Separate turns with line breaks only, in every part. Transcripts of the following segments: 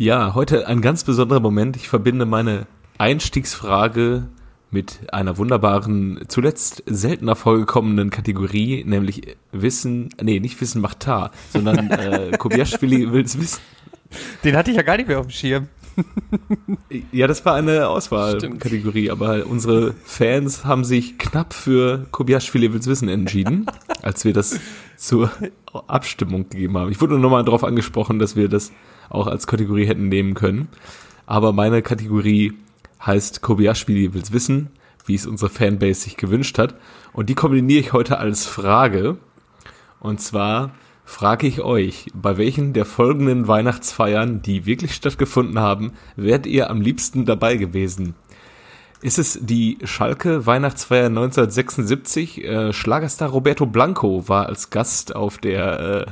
Ja, heute ein ganz besonderer Moment. Ich verbinde meine Einstiegsfrage mit einer wunderbaren, zuletzt seltener vorgekommenen Kategorie, nämlich Wissen, nee, nicht Wissen macht Tar, sondern äh, Kobiaschwili will's wissen.
Den hatte ich ja gar nicht mehr auf dem Schirm.
Ja, das war eine Auswahlkategorie, aber unsere Fans haben sich knapp für Kobiaschwili will's wissen entschieden, als wir das zur Abstimmung gegeben haben. Ich wurde nur nochmal darauf angesprochen, dass wir das auch als Kategorie hätten nehmen können. Aber meine Kategorie heißt Kobiaschwili will's wissen, wie es unsere Fanbase sich gewünscht hat. Und die kombiniere ich heute als Frage. Und zwar frage ich euch, bei welchen der folgenden Weihnachtsfeiern, die wirklich stattgefunden haben, wärt ihr am liebsten dabei gewesen? Ist es die Schalke Weihnachtsfeier 1976? Äh, Schlagerstar Roberto Blanco war als Gast auf der äh,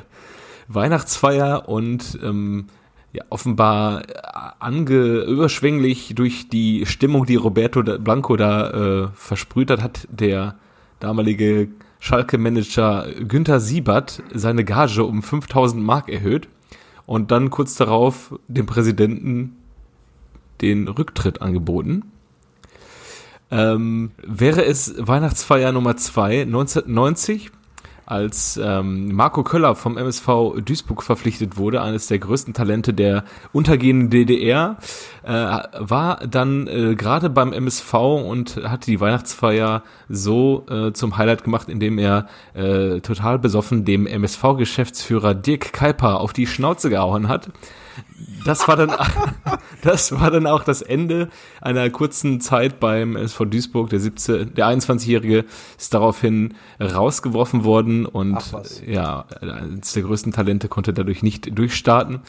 Weihnachtsfeier und ähm, ja, offenbar äh, ange überschwänglich durch die Stimmung, die Roberto Blanco da äh, versprüht hat, hat der damalige Schalke-Manager Günther Siebert seine Gage um 5000 Mark erhöht und dann kurz darauf dem Präsidenten den Rücktritt angeboten. Ähm, wäre es Weihnachtsfeier Nummer 2 1990, als ähm, Marco Köller vom MSV Duisburg verpflichtet wurde, eines der größten Talente der untergehenden DDR, äh, war dann äh, gerade beim MSV und hatte die Weihnachtsfeier so äh, zum Highlight gemacht, indem er äh, total besoffen dem MSV-Geschäftsführer Dirk Kuiper auf die Schnauze gehauen hat das war dann, das war dann auch das Ende einer kurzen Zeit beim SV Duisburg. Der 17, der 21-Jährige ist daraufhin rausgeworfen worden und ja, eines der größten Talente konnte dadurch nicht durchstarten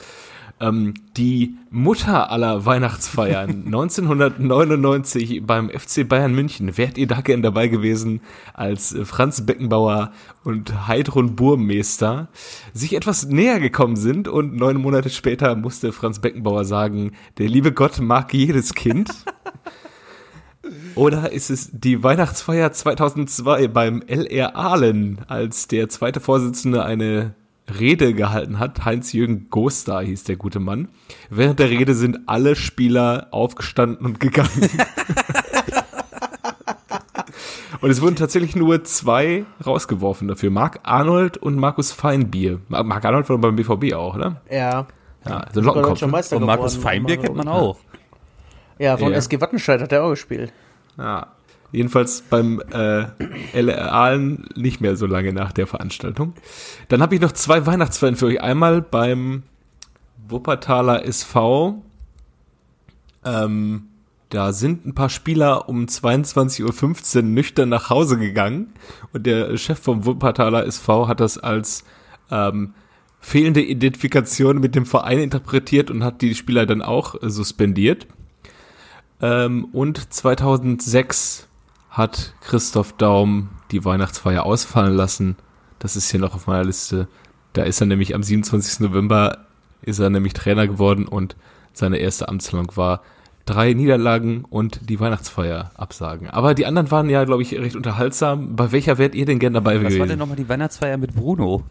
ähm, die Mutter aller Weihnachtsfeiern 1999 beim FC Bayern München. Wärt ihr da gern dabei gewesen, als Franz Beckenbauer und Heidrun Burmeister sich etwas näher gekommen sind und neun Monate später musste Franz Beckenbauer sagen, der liebe Gott mag jedes Kind. Oder ist es die Weihnachtsfeier 2002 beim LR Ahlen, als der zweite Vorsitzende eine Rede gehalten hat. Heinz-Jürgen Gostar hieß der gute Mann. Während der Rede sind alle Spieler aufgestanden und gegangen. und es wurden tatsächlich nur zwei rausgeworfen dafür. Marc Arnold und Markus Feinbier. Marc Arnold war beim BVB auch, oder?
Ja.
Ja, so Lockenkopf.
Und Markus Feinbier kennt man auch.
Ja, von
Ja.
SG Wattenscheid hat er auch gespielt.
Ja. Jedenfalls beim äh, LR Aalen nicht mehr so lange nach der Veranstaltung. Dann habe ich noch zwei Weihnachtsfeiern für euch. Einmal beim Wuppertaler SV. Ähm, da sind ein paar Spieler um 22.15 Uhr nüchtern nach Hause gegangen und der Chef vom Wuppertaler SV hat das als ähm, fehlende Identifikation mit dem Verein interpretiert und hat die Spieler dann auch äh, suspendiert. Ähm, und 2006 hat Christoph Daum die Weihnachtsfeier ausfallen lassen. Das ist hier noch auf meiner Liste. Da ist er nämlich am 27. November ist er nämlich Trainer geworden und seine erste Amtshandlung war drei Niederlagen und die Weihnachtsfeier absagen. Aber die anderen waren ja, glaube ich, recht unterhaltsam. Bei welcher wärt ihr denn gern dabei
Was war
gewesen?
denn nochmal die Weihnachtsfeier mit Bruno?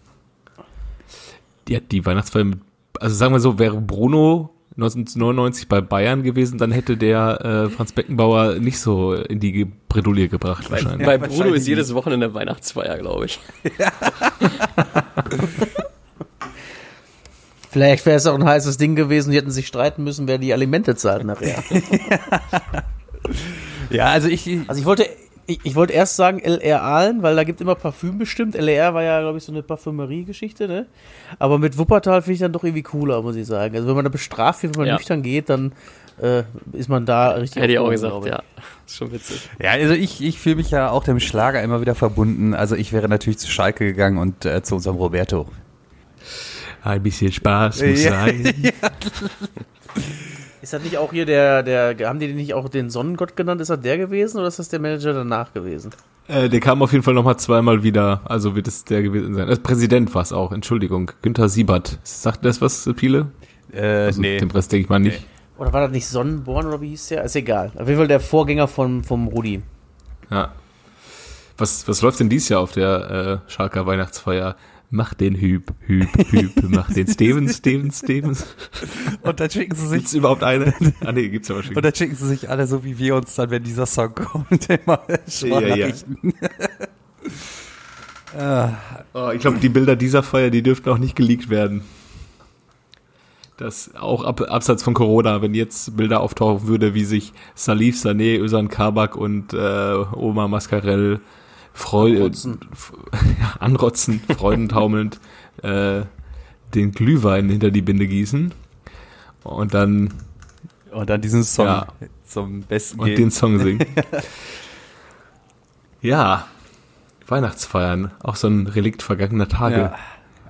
Ja, die Weihnachtsfeier mit, also sagen wir so, wäre Bruno 1999 bei Bayern gewesen, dann hätte der äh, Franz Beckenbauer nicht so in die Bredouille gebracht wahrscheinlich.
Bei Bruno
wahrscheinlich
ist jedes Wochenende Weihnachtsfeier, glaube ich.
Vielleicht wäre es auch ein heißes Ding gewesen, die hätten sich streiten müssen, wer die Alimente zahlt nachher.
Ja, also ich,
Also ich wollte, ich, ich wollte erst sagen LR Aalen, weil da gibt immer Parfüm bestimmt. LR war ja, glaube ich, so eine Parfümerie-Geschichte, ne? Aber mit Wuppertal finde ich dann doch irgendwie cooler, muss ich sagen. Also wenn man da bestraft wird, wenn man
Ja.
nüchtern geht, dann äh, ist man da richtig.
Hätte ich auch gesagt, ja. Ist schon witzig.
ja, also ich, ich fühle mich ja auch dem Schlager immer wieder verbunden. Also ich wäre natürlich zu Schalke gegangen und äh, zu unserem Roberto.
Ein bisschen Spaß muss
Ja.
sein.
Ist das nicht auch hier der, der, haben die den nicht auch den Sonnengott genannt? Ist das der gewesen oder ist das der Manager danach gewesen?
Äh, der kam auf jeden Fall nochmal zweimal wieder, also wird es der gewesen sein. Als Präsident war es auch, Entschuldigung. Günther Siebert. Sagt das was, Piele?
Äh,
Also
nee.
Den Rest denke ich mal nicht.
Oder war das nicht Sonnenborn oder wie hieß der? Ist egal. Auf jeden Fall der Vorgänger von, vom Rudi.
Ja. Was, was läuft denn dieses Jahr auf der äh, Schalker Weihnachtsfeier? Mach den Hüb, Hüb, Hüb, mach den Stevens, Stevens, Stevens.
Und dann schicken sie sich.
Gibt's überhaupt eine? Ah nee, gibt's aber schon.
Und dann schicken sie sich alle so wie wir uns dann, wenn dieser Song kommt, immer
Ja, ja.
Ah,
Oh, ich glaube, die Bilder dieser Feier, die dürften auch nicht geleakt werden. Das auch ab, abseits von Corona, wenn jetzt Bilder auftauchen würde, wie sich Salif Sané, Özan Kabak und äh, Oma Mascarell freu
Anrotzen.
f- ja, anrotzen, freudentaumelnd äh, den Glühwein hinter die Binde gießen und dann
Und dann diesen Song
Ja.
zum Besten
und
geben.
den Song singen. ja, Weihnachtsfeiern, auch so ein Relikt vergangener Tage.
ja.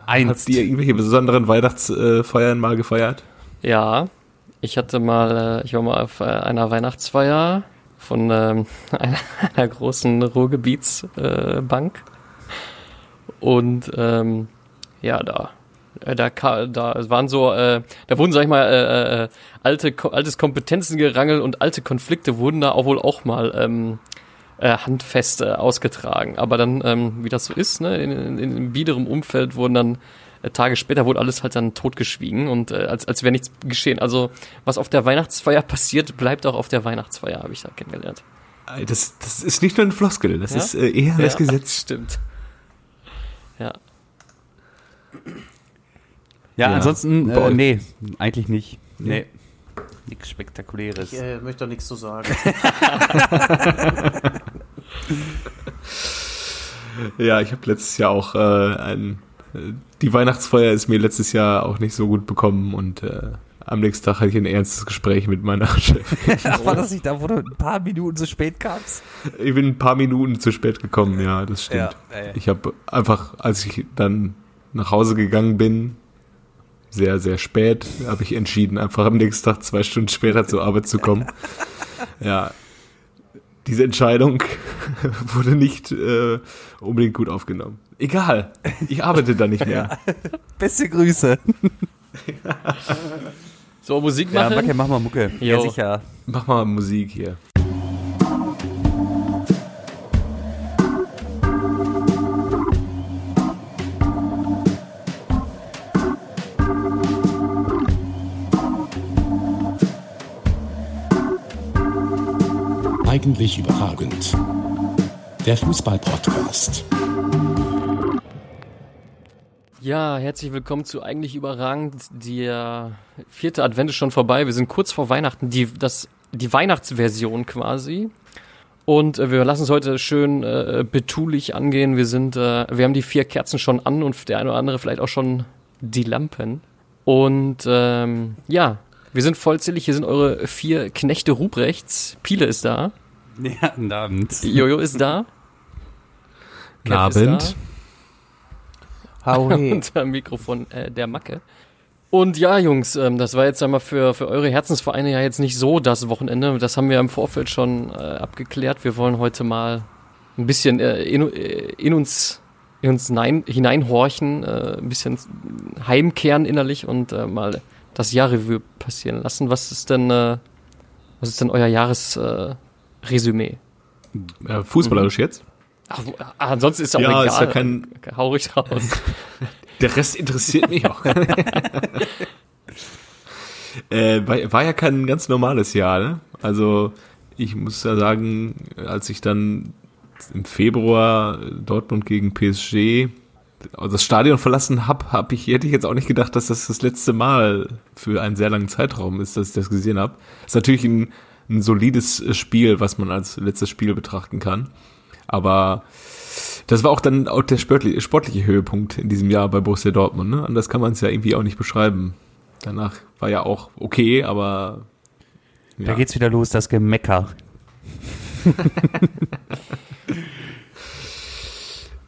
Einst.
Habt ihr irgendwelche besonderen Weihnachtsfeiern mal gefeiert?
Ja, ich hatte mal, äh, ich war mal auf äh, einer Weihnachtsfeier von ähm, einer, einer großen Ruhrgebietsbank. Äh, und ähm, ja, da, äh, da, da waren so, äh, da wurden, sag ich mal, äh, äh, alte, altes Kompetenzengerangel und alte Konflikte wurden da auch wohl auch mal ähm, äh, handfest ausgetragen. Aber dann, ähm, wie das so ist, ne, in, in, in biederem Umfeld wurden dann Tage später wurde alles halt dann totgeschwiegen und äh, als, als wäre nichts geschehen. Also was auf der Weihnachtsfeier passiert, bleibt auch auf der Weihnachtsfeier, habe ich da kennengelernt.
Äh, Das, das ist nicht nur ein Floskel, das
Ja?
ist äh, eher das
Ja,
Gesetz.
Stimmt. Ja.
Ja,
Ja.
ansonsten, äh, nee, eigentlich nicht.
Nee.
Nee. Nichts Spektakuläres.
Ich äh, möchte da nichts zu sagen.
Ja, ich habe letztes Jahr auch äh, ein, äh, die Weihnachtsfeier ist mir letztes Jahr auch nicht so gut bekommen und äh, am nächsten Tag hatte ich ein ernstes Gespräch mit meiner Chefin.
Ach, war das nicht da, wo du ein paar Minuten zu spät kamst?
Ich bin ein paar Minuten zu spät gekommen, ja, das stimmt.
Ja.
Ich habe einfach, als ich dann nach Hause gegangen bin, sehr, sehr spät, habe ich entschieden, einfach am nächsten Tag zwei Stunden später zur Arbeit zu kommen. Ja, diese Entscheidung wurde nicht äh, unbedingt gut aufgenommen. Egal, ich arbeite da nicht mehr.
Beste Grüße.
So, Musik
Ja,
machen?
Macke, mach mal Mucke. Ja,
Jo.
sicher.
Mach mal Musik hier.
Eigentlich überragend. Der Fußball-Podcast.
Ja, herzlich willkommen zu Eigentlich überragend. Der vierte Advent ist schon vorbei. Wir sind kurz vor Weihnachten, die, das, die Weihnachtsversion quasi. Und äh, wir lassen es heute schön äh, betulich angehen. Wir sind, äh, wir haben die vier Kerzen schon an und der eine oder andere vielleicht auch schon die Lampen. Und ähm, ja, wir sind vollzählig. Hier sind eure vier Knechte Ruprechts. Piele ist da.
Ja, guten Abend.
Jojo ist da.
Guten Abend.
Dem Mikrofon äh, der Macke. Und ja, Jungs, ähm, das war jetzt einmal für, für eure Herzensvereine ja jetzt nicht so das Wochenende. Das haben wir im Vorfeld schon äh, abgeklärt. Wir wollen heute mal ein bisschen äh, in, äh, in uns, in uns nein, hineinhorchen, äh, ein bisschen heimkehren innerlich und äh, mal das Jahrrevue passieren lassen. Was ist denn, äh, was ist denn euer Jahresresümee? Äh, Resümee?
Äh, fußballerisch jetzt?
Ach, ah, ansonsten ist ja auch
Ja,
egal.
ist ja kein-
Hau ruhig raus.
Der Rest interessiert mich auch. äh, war, war ja kein ganz normales Jahr, ne? Also ich muss ja sagen, als ich dann im Februar Dortmund gegen PSG das Stadion verlassen hab, hab ich, hätte ich jetzt auch nicht gedacht, dass das das letzte Mal für einen sehr langen Zeitraum ist, dass ich das gesehen habe. Ist natürlich ein, ein solides Spiel, was man als letztes Spiel betrachten kann. Aber das war auch dann auch der sportliche, sportliche Höhepunkt in diesem Jahr bei Borussia Dortmund. Ne? Anders kann man es ja irgendwie auch nicht beschreiben. Danach war ja auch okay, aber
Da geht's wieder los, das Gemecker.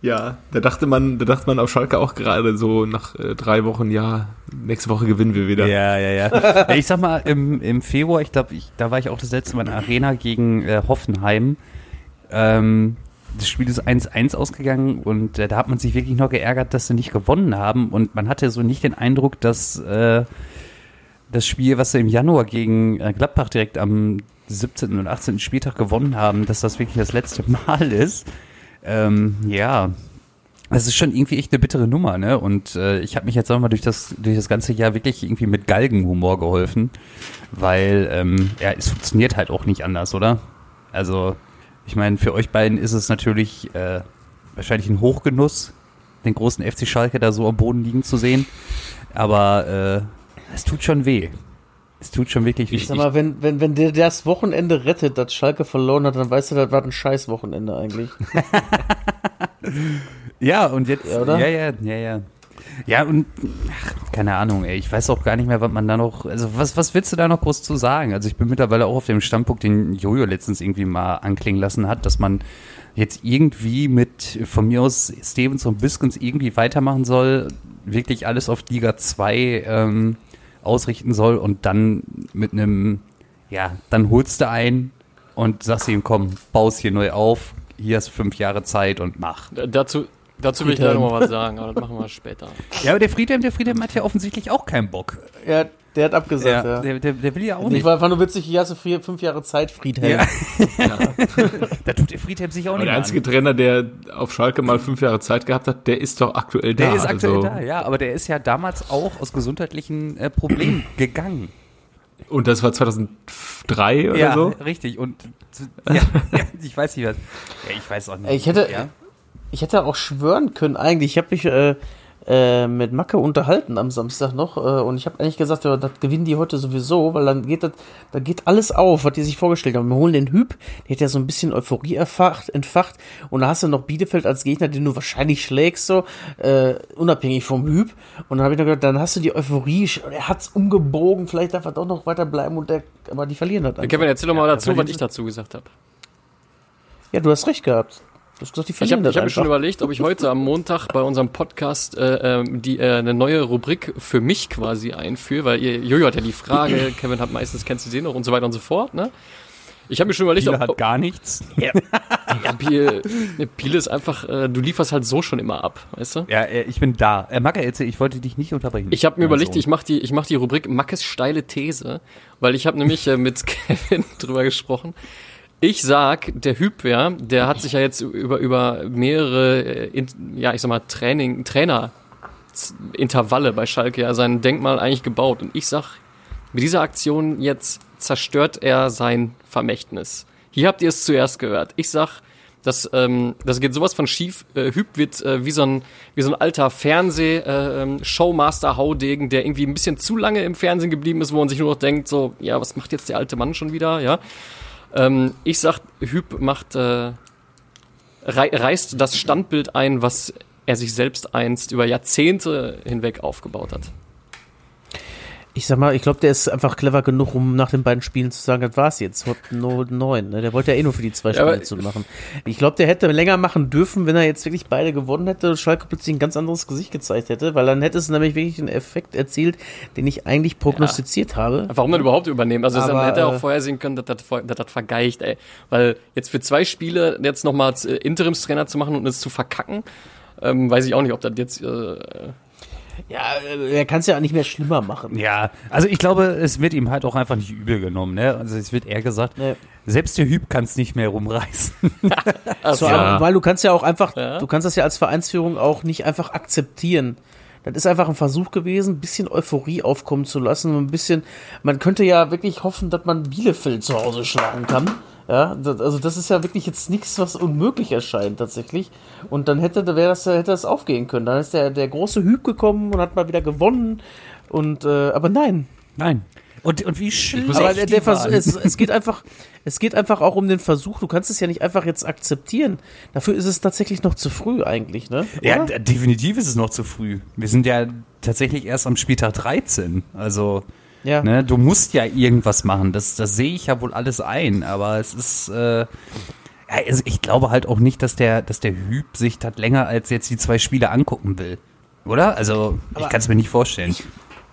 ja, da dachte man, da dachte man auf Schalke auch gerade so nach äh, drei Wochen, ja, nächste Woche gewinnen wir wieder.
Ja, ja, ja. ich sag mal, im, im Februar, ich glaube, da war ich auch das letzte Mal in der Arena gegen äh, Hoffenheim. Ähm, das Spiel ist 1-1 ausgegangen und äh, da hat man sich wirklich noch geärgert, dass sie nicht gewonnen haben. Und man hatte so nicht den Eindruck, dass äh, das Spiel, was sie im Januar gegen äh, Gladbach direkt am 17. und 18. Spieltag gewonnen haben, dass das wirklich das letzte Mal ist. Ähm, ja, das ist schon irgendwie echt eine bittere Nummer, ne? Und äh, ich habe mich jetzt auch mal durch das durch das ganze Jahr wirklich irgendwie mit Galgenhumor geholfen, weil ähm, ja, es funktioniert halt auch nicht anders, oder? Also ich meine, für euch beiden ist es natürlich äh, wahrscheinlich ein Hochgenuss, den großen FC Schalke da so am Boden liegen zu sehen, aber äh, es tut schon weh. Es tut schon wirklich weh.
Ich sag mal, wenn, wenn, wenn der das Wochenende rettet, das Schalke verloren hat, dann weißt du, das war ein scheiß Wochenende eigentlich.
Ja, und jetzt,
Ja, oder?
ja, ja, ja, ja. Ja, und ach, keine Ahnung, ey, ich weiß auch gar nicht mehr, was man da noch, also was, was willst du da noch groß zu sagen? Also ich bin mittlerweile auch auf dem Standpunkt, den Jojo letztens irgendwie mal anklingen lassen hat, dass man jetzt irgendwie mit, von mir aus, Stevens und Biskens irgendwie weitermachen soll, wirklich alles auf Liga 2 ähm, ausrichten soll und dann mit einem, ja, dann holst du ein und sagst ihm, komm, baust hier neu auf, hier hast fünf Jahre Zeit und mach.
Dazu, dazu will ich gleich
Friedhelm.
noch mal was sagen, aber das machen wir später.
Ja, aber der Friedhelm, der Friedhelm hat ja offensichtlich auch keinen Bock.
Ja, der hat abgesagt, ja.
Der, der, der will ja auch
Ich
nicht.
war einfach nur witzig, hier hast du vier, fünf Jahre Zeit, Friedhelm.
Ja. da tut der Friedhelm sich auch
Aber
nicht
der einzige
an.
Trainer, der auf Schalke mal fünf Jahre Zeit gehabt hat, der ist doch aktuell da.
Der ist aktuell
also,
da, ja, aber der ist ja damals auch aus gesundheitlichen äh, Problemen gegangen.
Und das war 2003 oder
ja,
so?
richtig. Und ja, ja, ich weiß nicht was. Ja, ich weiß auch nicht.
Ich hätte,
ja?
Ich hätte auch schwören können, eigentlich. Ich habe mich äh, äh, mit Macke unterhalten am Samstag noch äh, und ich habe eigentlich gesagt, ja, das gewinnen die heute sowieso, weil dann geht das, da geht alles auf, was die sich vorgestellt haben. Wir holen den Hüb, der hat ja so ein bisschen Euphorie erfacht, entfacht und da hast du noch Bielefeld als Gegner, den du wahrscheinlich schlägst, so äh, unabhängig vom Hüb. Und dann habe ich noch gedacht, dann hast du die Euphorie, er hat's umgebogen, vielleicht darf er doch noch weiterbleiben und der, aber die verlieren das einfach.
Kevin, erzähl doch mal dazu, was ich dazu gesagt habe.
Ja, du hast recht gehabt. Du hast gesagt, die
Ich
verlieren
habe ich
das
hab mir schon überlegt, ob ich heute am Montag bei unserem Podcast äh, ähm, die äh, eine neue Rubrik für mich quasi einführe, weil ihr, Jojo hat ja die Frage, Kevin hat meistens, kennst du den noch und so weiter und so fort, ne? Ich habe mir schon überlegt,
Biele
ob,
hat gar nichts.
ja, Biel, Biel ist einfach, äh, du lieferst halt so schon immer ab, weißt du?
Ja, äh, ich bin da. Äh, Macke, erzähl, ich wollte dich nicht unterbrechen.
Ich habe mir überlegt,
Sohn.
ich mache die, ich mach die Rubrik Mackes steile These, weil ich habe nämlich äh, mit Kevin drüber gesprochen. Ich sag, der Hübwer, der hat sich ja jetzt über, über mehrere, äh, ja, ich sag mal, Training, Trainer Intervalle bei Schalke ja sein Denkmal eigentlich gebaut. Und ich sag, mit dieser Aktion jetzt zerstört er sein Vermächtnis. Hier habt ihr es zuerst gehört. Ich sag, das, ähm, das geht sowas von schief. Äh, Hüb wird äh, wie, so ein, wie so ein alter Fernseh-Showmaster-Haudegen, der irgendwie ein bisschen zu lange im Fernsehen geblieben ist, wo man sich nur noch denkt, so, ja, was macht jetzt der alte Mann schon wieder, ja. Ähm, ich sag, Hüb macht, äh, rei reißt das Standbild ein, was er sich selbst einst über Jahrzehnte hinweg aufgebaut hat.
Ich sag mal, ich glaube, der ist einfach clever genug, um nach den beiden Spielen zu sagen, das war's jetzt. No 9. Ne? Der wollte ja eh nur für die zwei
Ja,
Spiele zu machen. Ich glaube, der hätte länger machen dürfen, wenn er jetzt wirklich beide gewonnen hätte und Schalke plötzlich ein ganz anderes Gesicht gezeigt hätte, weil dann hätte es nämlich wirklich einen Effekt erzielt, den ich eigentlich prognostiziert habe.
Warum dann überhaupt übernehmen? Also
Aber,
hätte er auch
äh,
vorher sehen können, dass das, dass das vergeicht, ey. Weil jetzt für zwei Spiele jetzt nochmal äh, Interimstrainer zu machen und es zu verkacken, ähm, weiß ich auch nicht, ob das jetzt äh,
Ja, er kann es ja auch nicht mehr schlimmer machen.
Ja, also ich glaube, es wird ihm halt auch einfach nicht übel genommen, ne? Also es wird eher gesagt,
Nee.
selbst der Hüb kann es nicht mehr rumreißen.
So,
Ja.
aber, weil du kannst ja auch einfach,
Ja.
du kannst das ja als Vereinsführung auch nicht einfach akzeptieren. Das ist einfach ein Versuch gewesen, ein bisschen Euphorie aufkommen zu lassen, ein bisschen, man könnte ja wirklich hoffen, dass man Bielefeld zu Hause schlagen kann. Ja, das, also das ist ja wirklich jetzt nichts, was unmöglich erscheint tatsächlich. Und dann hätte, da wäre das, hätte das aufgehen können. Dann ist der, der große Hüb gekommen und hat mal wieder gewonnen. Und äh, aber nein,
Nein. Und, und wie schlecht
aber der. Versuch, es, es geht einfach, es geht einfach auch um den Versuch. Du kannst es ja nicht einfach jetzt akzeptieren. Dafür ist es tatsächlich noch zu früh eigentlich, ne?
Ja,
Oder?
d- definitiv ist es noch zu früh. Wir sind ja tatsächlich erst am Spieltag 13. Also,
ja.
ne, du musst ja irgendwas machen. Das, das sehe ich ja wohl alles ein. Aber es ist, äh, ja, also ich glaube halt auch nicht, dass der, dass der Hüb sich das länger als jetzt die zwei Spiele angucken will. Oder? Also, ich
Aber-
kann es mir nicht vorstellen.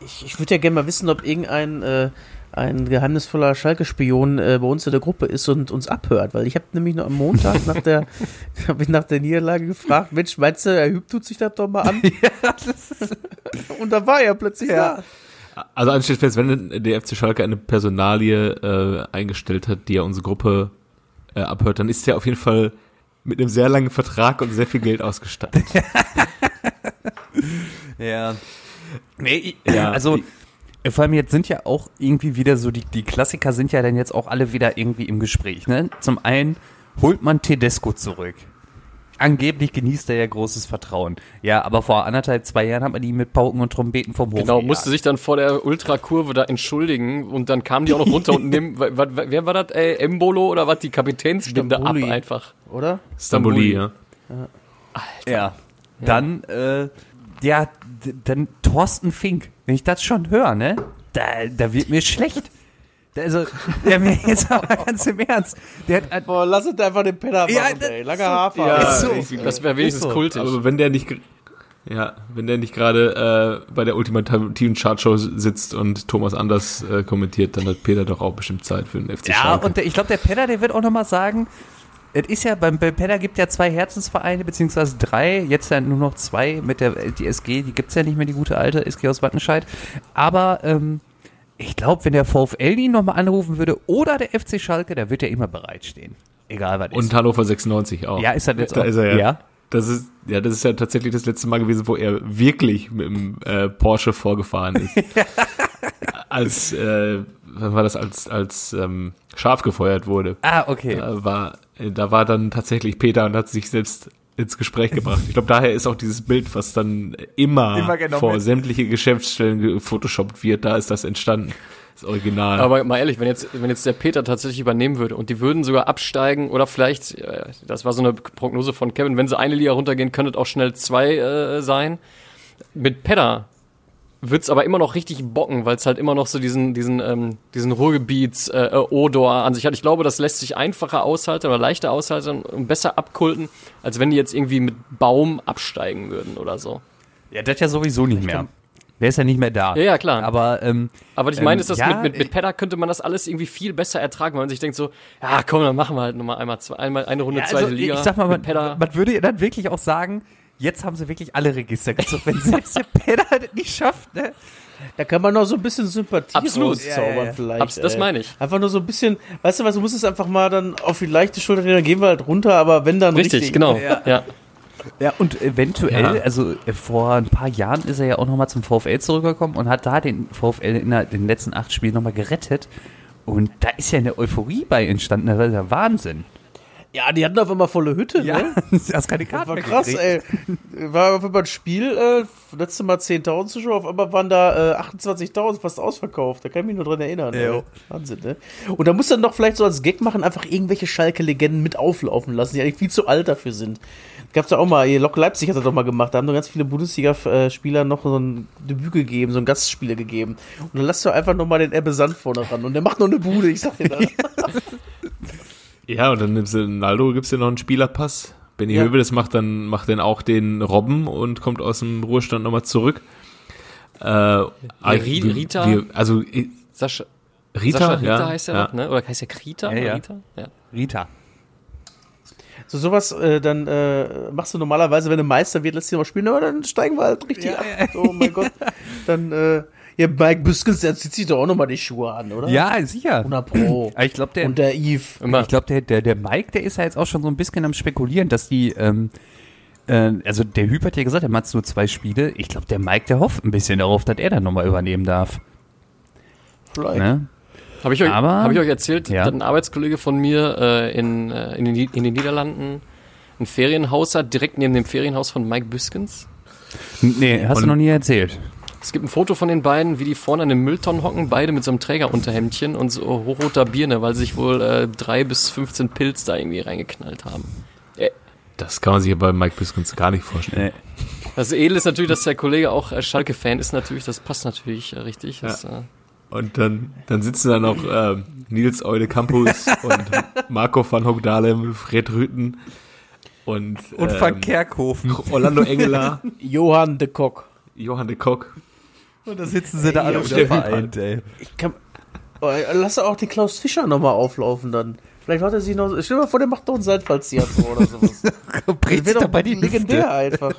Ich, ich würde ja gerne mal wissen, ob irgendein äh, ein geheimnisvoller Schalke-Spion äh, bei uns in der Gruppe ist und uns abhört, weil ich habe nämlich noch am Montag nach der habe ich nach der Niederlage gefragt, Mensch, meinst du, Herr Hüb tut sich das doch mal an? und da war er plötzlich da.
Also eins steht fest, wenn der FC Schalke eine Personalie äh, eingestellt hat, die ja unsere Gruppe äh, abhört, dann ist der auf jeden Fall mit einem sehr langen Vertrag und sehr viel Geld ausgestattet.
Ja. Nee, ja, also vor allem jetzt sind ja auch irgendwie wieder so, die, die Klassiker sind ja dann jetzt auch alle wieder irgendwie im Gespräch. Ne? Zum einen holt man Tedesco zurück. Angeblich genießt er ja großes Vertrauen. Ja, aber vor anderthalb, zwei Jahren hat man ihn mit Pauken und Trompeten vom Hof
Genau, musste sich dann vor der Ultrakurve da entschuldigen und dann kamen die auch noch runter und nehmen, wer war das, ey, Embolo oder was, die Kapitänsbinde ab einfach.
Oder?
Stamboli, ja.
Alter. Ja. Dann, äh, ja, dann Thorsten Fink. Wenn ich das schon höre, ne, da, da wird mir schlecht. Also, der mir jetzt aber ganz im Ernst. Der hat,
Boah, lass es einfach den Penner machen,
Ja,
ey. Langer
so-
Hafer.
Ja.
So, das wäre wenigstens
so.
kultisch.
Aber wenn der nicht, ja, wenn der nicht gerade äh, bei der ultimativen Chartshow sitzt und Thomas Anders äh, kommentiert, dann hat Peter doch auch bestimmt Zeit für den FC
ja,
Schalke.
und der, ich glaube, der Penner, der wird auch nochmal sagen, es ist ja, beim, beim Penner gibt ja zwei Herzensvereine, beziehungsweise drei, jetzt ja nur noch zwei mit der, die SG, die gibt's ja nicht mehr, die gute alte SG aus Wattenscheid. Aber, ähm, ich glaube, wenn der VfL ihn nochmal anrufen würde oder der FC Schalke, da wird er immer bereitstehen. Egal was
Und
ist.
Hannover 96 auch.
Ja, ist das jetzt
da
auch?
ist er ja.
ja.
Das ist, ja, das ist ja tatsächlich das letzte Mal gewesen, wo er wirklich mit dem äh, Porsche vorgefahren ist. als, äh, wann war das, als, als ähm, scharf gefeuert wurde.
Ah, okay.
Da war, äh, da war dann tatsächlich Peter und hat sich selbst ins Gespräch gebracht. Ich glaube, daher ist auch dieses Bild, was dann immer,
Immer
vor
wird.
sämtliche Geschäftsstellen gefotoshoppt wird, da ist das entstanden. Das Original.
Aber mal ehrlich, wenn jetzt, wenn jetzt der Peter tatsächlich übernehmen würde und die würden sogar absteigen oder vielleicht, äh, das war so eine Prognose von Kevin, wenn sie eine Liga runtergehen, könnte es auch schnell zwei äh, sein. Mit Peter wird's aber immer noch richtig bocken, weil es halt immer noch so diesen, diesen, ähm, diesen Ruhrgebiets äh, äh, Odor an sich hat. Ich glaube, das lässt sich einfacher aushalten oder leichter aushalten und besser abkulten, als wenn die jetzt irgendwie mit Baum absteigen würden oder so.
Ja, das ja sowieso nicht mehr. Der ist ja nicht mehr da.
Ja, ja, klar.
Aber, ähm,
Aber ich meine,
Ähm,
ist das
ja,
mit, mit,
äh,
mit Pedda könnte man das alles irgendwie viel besser ertragen, weil man sich denkt so, ja komm, dann machen wir halt nochmal einmal, zwei, einmal eine Runde
Ja,
zweite
also,
Liga.
Ich sag mal, man, man würde dann wirklich auch sagen, jetzt haben sie wirklich alle Register gezogen. Wenn selbst der das nicht schafft, ne?
Da kann man noch so ein bisschen Sympathie
Absolut.
rauszaubern
Ja, ja, ja.
vielleicht.
Abs- das meine ich.
Einfach nur so ein bisschen, weißt du was, du musst es einfach mal dann auf die leichte Schulter nehmen, dann gehen wir halt runter, aber wenn dann
Richtig,
richtig.
genau.
Ja.
Ja.
Ja, und eventuell,
Ja.
also äh, vor ein paar Jahren ist er ja auch nochmal zum VfL zurückgekommen und hat da den VfL in den letzten acht Spielen nochmal gerettet. Und da ist ja eine Euphorie bei entstanden, das ist ja Wahnsinn.
Ja, die hatten auf einmal volle Hütte, ne?
du hast keine
Das
Karte
war krass, ey. War auf einmal ein Spiel, äh, letzte Mal 10.000 Zuschauer, auf einmal waren da äh, 28.000 fast ausverkauft. Da kann ich mich nur dran erinnern.
Ja.
Wahnsinn, ne? Und da muss dann doch vielleicht so als Gag machen, einfach irgendwelche Schalke-Legenden mit auflaufen lassen, die eigentlich viel zu alt dafür sind. Gab's da auch mal, hier, Lok Leipzig hat das doch mal gemacht, da haben doch ganz viele Bundesliga-Spieler noch so ein Debüt gegeben, so ein Gastspieler gegeben. Und dann lass doch einfach noch mal den Ebbe Sand vorne ran und der macht noch eine Bude, ich sag dir das.
Ja, und dann nimmst du Naldo, gibst dir noch einen Spielerpass. Benny
Ja.
Höwedes macht dann, macht dann auch den Robben und kommt aus dem Ruhestand nochmal zurück. Äh, wir-
Rita?
Wir, also,
Sascha,
Rita,
Sascha Rita
ja,
heißt er
ja.
ne? Oder heißt er Krita?
Ja, ja.
Rita? Ja.
Rita.
So sowas, äh, dann äh, machst du normalerweise, wenn du Meister wird, lässt du mal spielen, aber dann steigen wir halt richtig ab. Oh mein Gott. Dann, äh, ja, Mike Büskens, der zieht sich doch auch nochmal die Schuhe an, oder?
Ja, sicher.
100 Pro.
Ich glaube, der,
Und der Yves.
Immer.
ich glaube, der, der, der Mike, der ist ja jetzt auch schon so ein bisschen am Spekulieren, dass die, ähm, äh, also der Hüb hat ja gesagt, er macht nur zwei Spiele. Ich glaube, der Mike, der hofft ein bisschen darauf, dass er dann nochmal übernehmen darf.
Vielleicht.
Ne?
Habe ich, euch-
Aber-
hab ich euch erzählt,
Ja.
dass ein Arbeitskollege von mir äh, in, äh, in, den, in den Niederlanden ein Ferienhaus hat, direkt neben dem Ferienhaus von Mike Büskens.
Nee, hast du
Und-
noch nie erzählt.
Es gibt ein Foto von den beiden, wie die vorne an den Mülltonnen hocken, beide mit so einem Trägerunterhemdchen und so hochroter Birne, weil sie sich wohl äh, drei bis 15 Pilz da irgendwie reingeknallt haben.
Das kann man sich ja bei Mike Biskens gar nicht vorstellen.
Nee.
Das Edel ist natürlich, dass der Kollege auch äh, Schalke-Fan ist natürlich, das passt natürlich äh, richtig. Das, äh,
Und dann, dann sitzen da noch ähm, Nils Eude Campus und Marco van Hogdalem, Fred Rüten und,
Und
ähm,
Van Kerkhofen.
Orlando Engeler,
Johann de Kock.
Johann de Kock.
Und da sitzen sie da alle wieder
der
vereint, ey.
Ich kann, oh, lass doch auch den Klaus Fischer nochmal auflaufen dann. Vielleicht hat er sich noch. Stell dir mal vor, der macht doch ein Seitfallstheater oder sowas.
Bricht
Das
sich doch bei die
legendär
Lüfte.
einfach.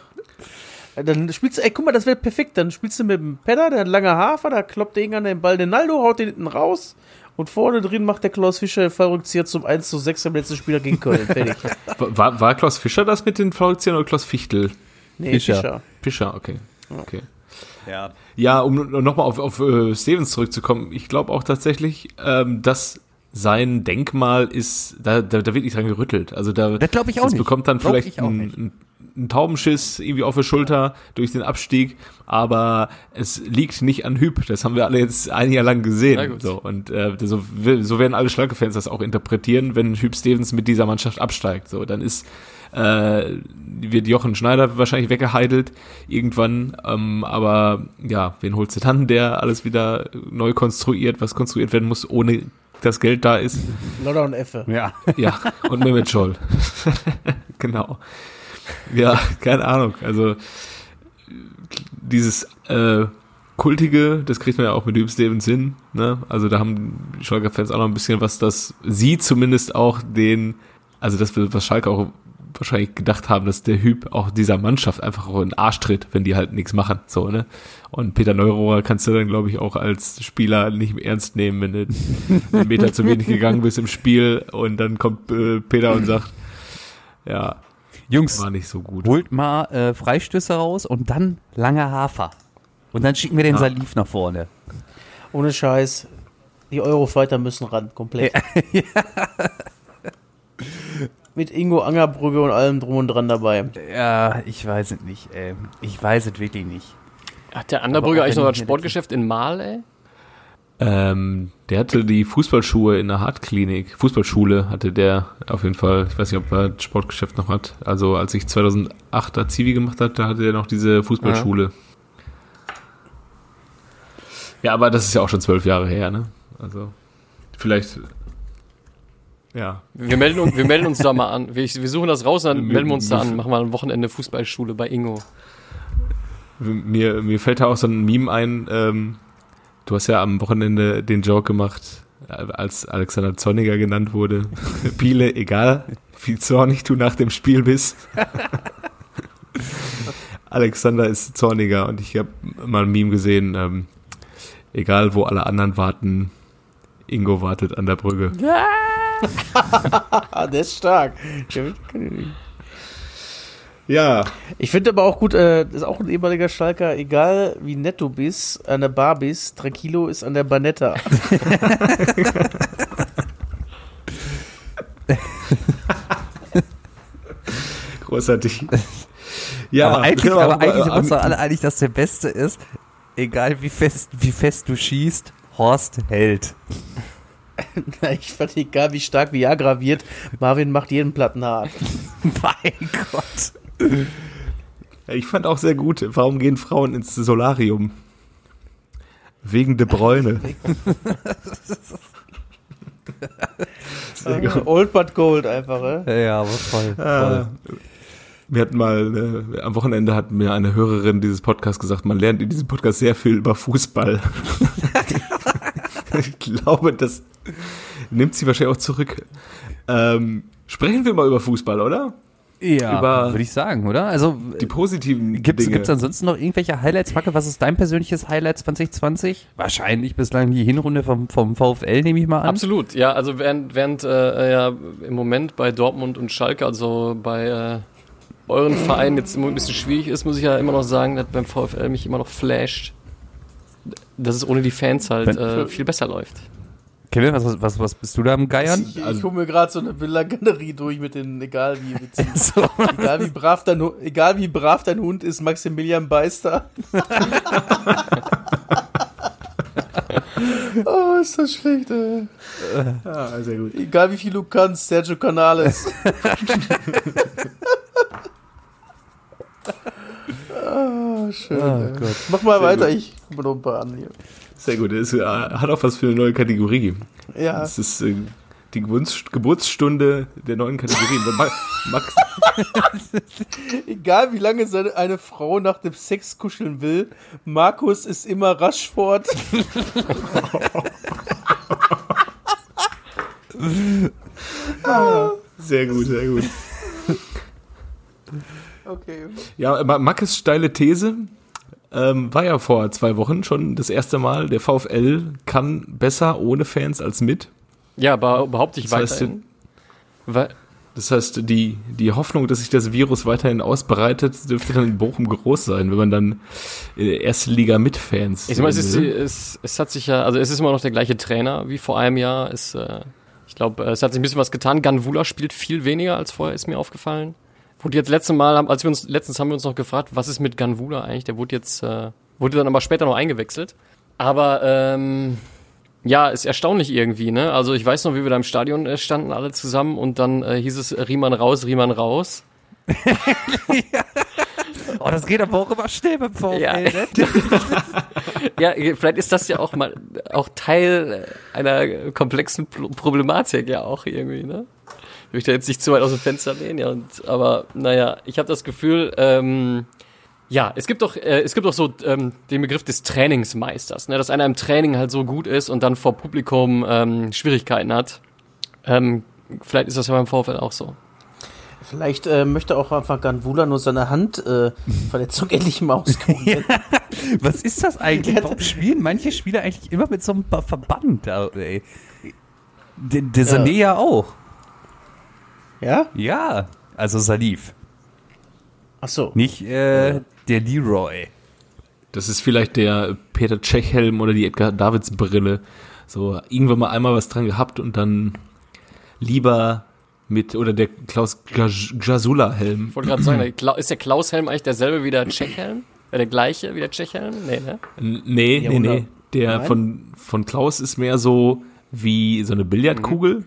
Dann spielst du, ey, guck mal, das wäre perfekt. Dann spielst du mit dem Penner, der hat lange Hafer, da kloppt der irgendwann den Ball, den Naldo haut den hinten raus Und vorne drin macht der Klaus Fischer den Fallrückzieher zum 1 zu 6 am letzten Spieler gegen Köln. Fertig.
War, war Klaus Fischer das mit den Fallrückziehern oder Klaus Fichtel?
Nee,
Fischer.
Fischer.
Fischer, okay. Okay.
Ja.
Ja, um nochmal auf, auf äh, Stevens zurückzukommen, ich glaube auch tatsächlich, ähm, dass sein Denkmal ist, da, da, da wird nicht dran gerüttelt. Also da
Das glaub ich auch
das
nicht.
bekommt dann
Glaub
vielleicht einen, einen Taubenschiss irgendwie auf der Schulter durch den Abstieg, aber es liegt nicht an Hüb. Das haben wir alle jetzt ein Jahr lang gesehen. So, und äh, so, so werden alle Schalke-Fans das auch interpretieren, wenn Hüb Stevens mit dieser Mannschaft absteigt. So, dann ist äh, wird Jochen Schneider wahrscheinlich weggeheidelt irgendwann. Ähm, aber ja, wen holst du dann, der alles wieder neu konstruiert, was konstruiert werden muss, ohne das Geld da ist?
Lodder und Effe.
Ja.
Ja, und Mehmet Scholl. genau. Ja, keine Ahnung. Also dieses äh, Kultige, das kriegt man ja auch mit Hüb Stevens hin. Ne? Also da haben die Schalker-Fans auch noch ein bisschen was, dass sie zumindest auch den, also das, was Schalke auch wahrscheinlich gedacht haben, dass der Hüb auch dieser Mannschaft einfach auch in den Arsch tritt, wenn die halt nichts machen. So, ne? Und Peter Neurohrer kannst du dann, glaube ich, auch als Spieler nicht mehr ernst nehmen, wenn du einen Meter zu wenig gegangen bist im Spiel und dann kommt äh, Peter und sagt, ja,
Jungs,
war nicht so gut.
holt mal äh, Freistöße raus und dann lange Hafer. Und dann schicken wir den
Ja.
Salif nach vorne.
Ohne Scheiß. Die Eurofighter müssen ran, komplett. Mit Ingo Angerbrügge und allem drum und dran dabei.
Ja, ich weiß es nicht, ey. Ich weiß es wirklich nicht.
Hat der
auch
eigentlich noch
mir
Sportgeschäft in Mal, ey?
Ähm, der hatte die Fußballschuhe in der Hartklinik. Fußballschule hatte der auf jeden Fall. Ich weiß nicht, ob er das Sportgeschäft noch hat. Also als ich 2008 da Zivi gemacht hatte, hatte er noch diese Fußballschule. Ja, aber das ist ja auch schon zwölf Jahre her, ne? Also vielleicht. Ja.
Wir melden, uns, wir melden uns da mal an. Wir, wir suchen das raus, dann melden wir uns da an. Machen wir ein Wochenende Fußballschule bei Ingo.
Mir, mir fällt da auch so ein Meme ein. Ähm, du hast ja am Wochenende den Joke gemacht, als Alexander Zorniger genannt wurde. Piele, egal wie zornig du nach dem Spiel bist. Alexander ist zorniger und ich habe mal ein Meme gesehen. Ähm, egal wo alle anderen warten, Ingo wartet an der Brücke.
Ah, der ist stark.
Ja,
Ich finde aber auch gut, äh, das ist auch ein ehemaliger Schalker, egal wie nett du bist, an der Bar bist, Tranquilo ist an der Banetta.
großartig. Ja,
aber eigentlich,
genau,
aber eigentlich sind wir
äh,
uns doch alle einig, dass der Beste ist, egal wie fest, wie fest du schießt, Horst hält.
Na, ich fand egal, wie stark Viagra wird, Marvin macht jeden Platten hart.
mein Gott.
Ich fand auch sehr gut, warum gehen Frauen ins Solarium? Wegen De Bräune. Sehr gut.
Old but gold einfach, äh?
Ja, aber voll.
Ah, wir hatten mal, äh, am Wochenende hat mir eine Hörerin dieses Podcasts gesagt, man lernt in diesem Podcast sehr viel über Fußball. ich glaube, das nimmt sie wahrscheinlich auch zurück. Ähm, sprechen wir mal über Fußball, oder?
Ja,
Über-
würde ich sagen, oder? Also,
Die positiven
Gibt es
Dinge.
ansonsten noch irgendwelche Highlights? Macke, was ist dein persönliches Highlight 2020? Wahrscheinlich bislang die Hinrunde vom, vom VfL, nehme ich mal an.
Absolut, ja, also während, während äh, ja im Moment bei Dortmund und Schalke, also bei äh, euren Vereinen jetzt immer ein bisschen schwierig ist, muss ich ja immer noch sagen, dass beim VfL mich immer noch flasht, dass es ohne die Fans halt äh, viel besser läuft.
Kevin, was, was, was bist du da am Geiern?
Ich,
Also-
ich hole mir gerade so eine Villa-Galerie durch mit den, egal wie Witzen.
So.
egal, wie brav dein, egal wie brav dein Hund ist, Maximilian Beister. oh, ist das schlecht, ey.
Ah, sehr gut.
Egal wie viel du kannst, Sergio Canales. ah, schön.
Oh.
Mach mal
Sehr
weiter,
gut.
ich guck mir noch ein paar an hier.
Sehr gut. Es äh, hat auch was für eine neue Kategorie.
Ja,
Das ist äh, die Geburts Geburtsstunde der neuen Kategorie. Ma- Max,
egal wie lange seine, eine Frau nach dem Sex kuscheln will, Markus ist immer rasch fort.
sehr gut, sehr gut.
Okay.
Ja, Ma- Mackes steile These. Ähm, war ja vor zwei Wochen schon das erste Mal. Der VfL kann besser ohne Fans als mit.
Ja, aber behaupte ich
Das heißt,
weiterhin. Weil,
Das heißt, die, die Hoffnung, dass sich das Virus weiterhin ausbreitet, dürfte dann in Bochum groß sein, wenn man dann äh, erste Liga mit Fans.
ich mal, es, ist, es, es hat sich ja, also es ist immer noch der gleiche Trainer wie vor einem Jahr. Es, äh, ich glaube, es hat sich ein bisschen was getan. Ganvula spielt viel weniger als vorher, ist mir aufgefallen. Wurde jetzt letzte Mal, haben- als wir uns, letztens haben wir uns noch gefragt, was ist mit Ganvula eigentlich? Der wurde jetzt, äh, wurde dann aber später noch eingewechselt. Aber, ähm, ja, ist erstaunlich irgendwie, ne? Also ich weiß noch, wie wir da im Stadion äh, standen, alle zusammen und dann äh, hieß es äh, Riemann raus, Riemann raus.
Oh, das geht aber auch immer schnell beim VfL,
Ja.
ne?
Ja, vielleicht ist das ja auch mal auch Teil einer komplexen Pro- Problematik ja auch irgendwie, ne? Ich möchte jetzt nicht zu weit aus dem Fenster lehnen, ja, und, aber naja, ich habe das Gefühl, ähm, ja, es gibt doch, äh, es gibt doch so ähm, den Begriff des Trainingsmeisters, ne, dass einer im Training halt so gut ist und dann vor Publikum ähm, Schwierigkeiten hat. Ähm, vielleicht ist das ja beim VfL auch so.
Vielleicht äh, möchte auch einfach Ganvula nur seine Handverletzung äh, endlich mal auskurieren.
Was ist das eigentlich? Warum spielen manche Spieler eigentlich immer mit so einem Ba- Verband? Ey? Der, der Sané ja. auch.
Ja?
Ja, also Salif.
Ach so.
Nicht äh, der Leroy.
Das ist vielleicht der Peter Tschech-Helm oder die Edgar Davids Brille. So, irgendwann mal einmal was dran gehabt und dann lieber mit, oder der Klaus Jasula-Helm.
Ich wollte gerade sagen, der ist der Klaus-Helm eigentlich derselbe wie der Tschech-Helm? Äh, der gleiche wie der Tschech-Helm? Nee, ne?
N- Nee,
Ja,
nee, nee. Der
Nein?
von, von Klaus ist mehr so wie so eine Billardkugel.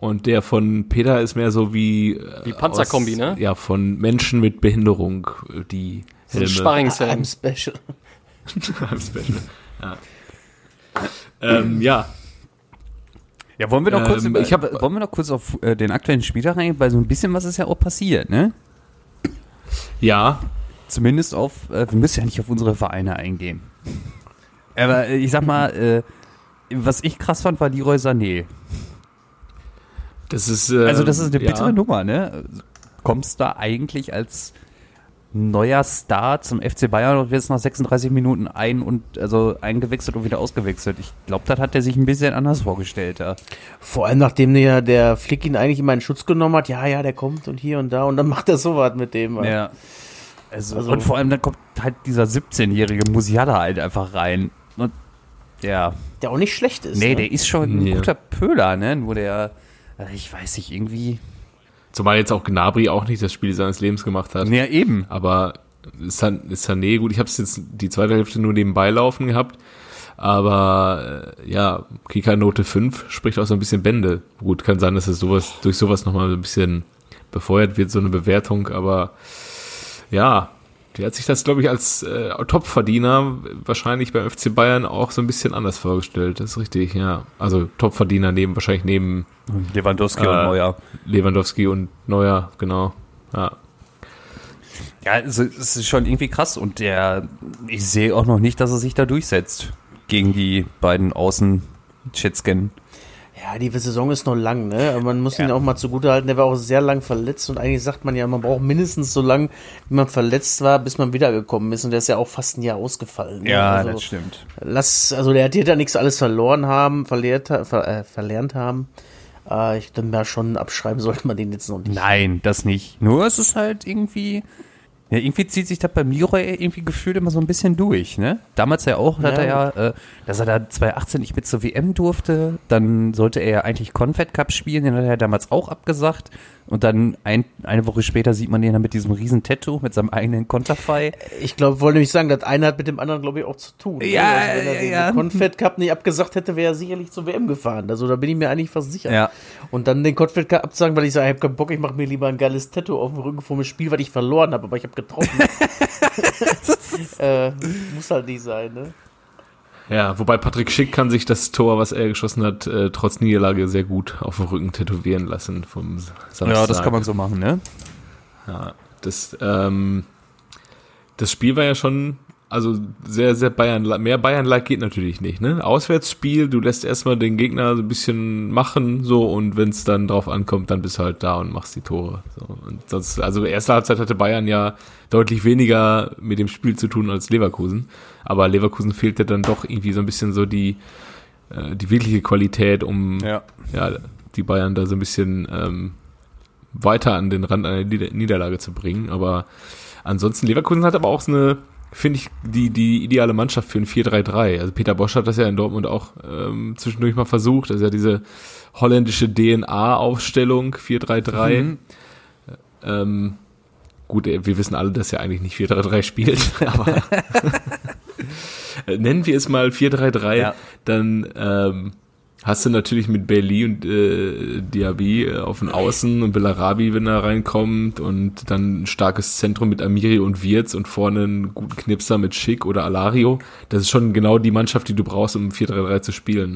Und der von Peter ist mehr so wie. äh,
Wie Panzerkombi,
aus,
ne?
Ja, von Menschen mit Behinderung, äh, die
So ein
Helme.
Sparringshelm.
I'm special.
I'm special. Ja. ähm, ja,
Ja, wollen wir noch kurz,
Ähm,
über,
ich hab-
wollen wir noch kurz auf äh, den aktuellen Spieltag reingehen, weil so ein bisschen was ist ja auch passiert, ne?
ja,
Zumindest auf, äh, wir müssen ja nicht auf unsere Vereine eingehen. Aber äh, ich sag mal, äh, was ich krass fand, war Leroy Sané.
Das ist. Äh,
Also das ist eine
ja.
bittere Nummer, ne? Kommst da eigentlich als neuer Star zum FC Bayern und wirst nach 36 Minuten ein und also eingewechselt und wieder ausgewechselt. Ich glaube, das hat er sich ein bisschen anders vorgestellt, ja.
Vor allem nachdem der, der Flick ihn eigentlich immer in Schutz genommen hat, ja, ja, der kommt und hier und da und dann macht er sowas mit dem.
Ja. Also,
Also-
und vor allem dann kommt halt dieser 17-jährige Musiala halt einfach rein. Und ja,
Der auch nicht schlecht ist.
nee,
ne?
der ist schon ein
Nee.
guter Pöler, ne? Nur der, ich weiß nicht, irgendwie.
Zumal jetzt auch Gnabry auch nicht das Spiel seines Lebens gemacht hat.
Ja, eben.
Aber San, Sané, gut, ich habe es jetzt die zweite Hälfte nur nebenbei laufen gehabt. Aber äh, ja, Kika-Note 5 spricht auch so ein bisschen Bände. Gut, kann sein, dass es sowas, durch sowas nochmal so ein bisschen befeuert wird, so eine Bewertung, aber ja, der hat sich das, glaube ich, als äh, Topverdiener wahrscheinlich beim FC Bayern auch so ein bisschen anders vorgestellt. Das ist richtig, ja. Also Topverdiener neben, wahrscheinlich neben
Lewandowski
Äh,
und Neuer.
Lewandowski und Neuer, genau. Ja.
Ja, also, es ist schon irgendwie krass und der, ich sehe auch noch nicht, dass er sich da durchsetzt gegen die beiden außen Schätzken.
Ja, die Saison ist noch lang, ne? Aber Man muss ihn
Ja.
auch mal zugute halten, der war auch sehr lang verletzt und eigentlich sagt man ja, man braucht mindestens so lang, wie man verletzt war, bis man wiedergekommen ist und der ist ja auch fast ein Jahr ausgefallen. ne? also,
stimmt.
lass, also der hat hier da nichts alles verloren haben, verlehrt, ha- ver, äh, verlernt haben. Äh, ich denke mal schon, abschreiben sollte man den jetzt noch nicht.
Nein, das nicht. Nur es ist halt irgendwie, ja, irgendwie zieht sich das beim Leroy irgendwie gefühlt immer so ein bisschen durch, ne? Damals ja auch, hat
Ja.
er ja, äh, dass er da 2018 nicht mit zur WM durfte, dann sollte er ja eigentlich Confed Cup spielen, den hat er ja damals auch abgesagt und dann ein, eine Woche später sieht man den dann mit diesem riesen Tattoo, mit seinem eigenen Konterfei.
Ich glaube, wollte nämlich sagen, das eine hat mit dem anderen, glaube ich, auch zu tun. ne?
Ja,
also, wenn er
ja,
den
ja.
Confed Cup nicht abgesagt hätte, wäre er sicherlich zur WM gefahren. Also da bin ich mir eigentlich fast sicher.
Ja.
Und dann den Confed Cup absagen, weil ich sage, ich habe keinen Bock, ich mache mir lieber ein geiles Tattoo auf dem Rücken vor dem Spiel, weil ich verloren habe, aber ich habe getroffen. äh, muss halt nicht sein, ne?
Ja, wobei Patrick Schick kann sich das Tor, was er geschossen hat, äh, trotz Niederlage sehr gut auf dem Rücken tätowieren lassen vom Samstag.
Ja, das kann man so machen, ne?
Ja, das, ähm, das Spiel war ja schon also sehr, sehr Bayern, mehr Bayern-like geht natürlich nicht, ne? Auswärtsspiel, du lässt erstmal den Gegner so ein bisschen machen, so, und wenn es dann drauf ankommt, dann bist du halt da und machst die Tore. So. Und sonst, also erste Halbzeit hatte Bayern ja deutlich weniger mit dem Spiel zu tun als Leverkusen. Aber Leverkusen fehlte dann doch irgendwie so ein bisschen so die, äh, die wirkliche Qualität, um
Ja.
ja, die Bayern da so ein bisschen ähm, weiter an den Rand einer Nieder Niederlage zu bringen. Aber ansonsten, Leverkusen hat aber auch so eine, finde ich, die, die ideale Mannschaft für ein 4-3-3. Also Peter Bosch hat das ja in Dortmund auch ähm, zwischendurch mal versucht. Ist ja diese holländische DNA-Aufstellung 4-3-3.
Mhm.
Ähm, gut, äh, wir wissen alle, dass er eigentlich nicht 4-3-3 spielt, aber nennen wir es mal 4-3-3,
Ja.
dann ähm, hast du natürlich mit Bailey und äh, Diaby äh, auf den Außen und Bellarabi, wenn er reinkommt und dann ein starkes Zentrum mit Amiri und Wirtz und vorne einen guten Knipser mit Schick oder Alario. Das ist schon genau die Mannschaft, die du brauchst, um 4-3-3 zu spielen.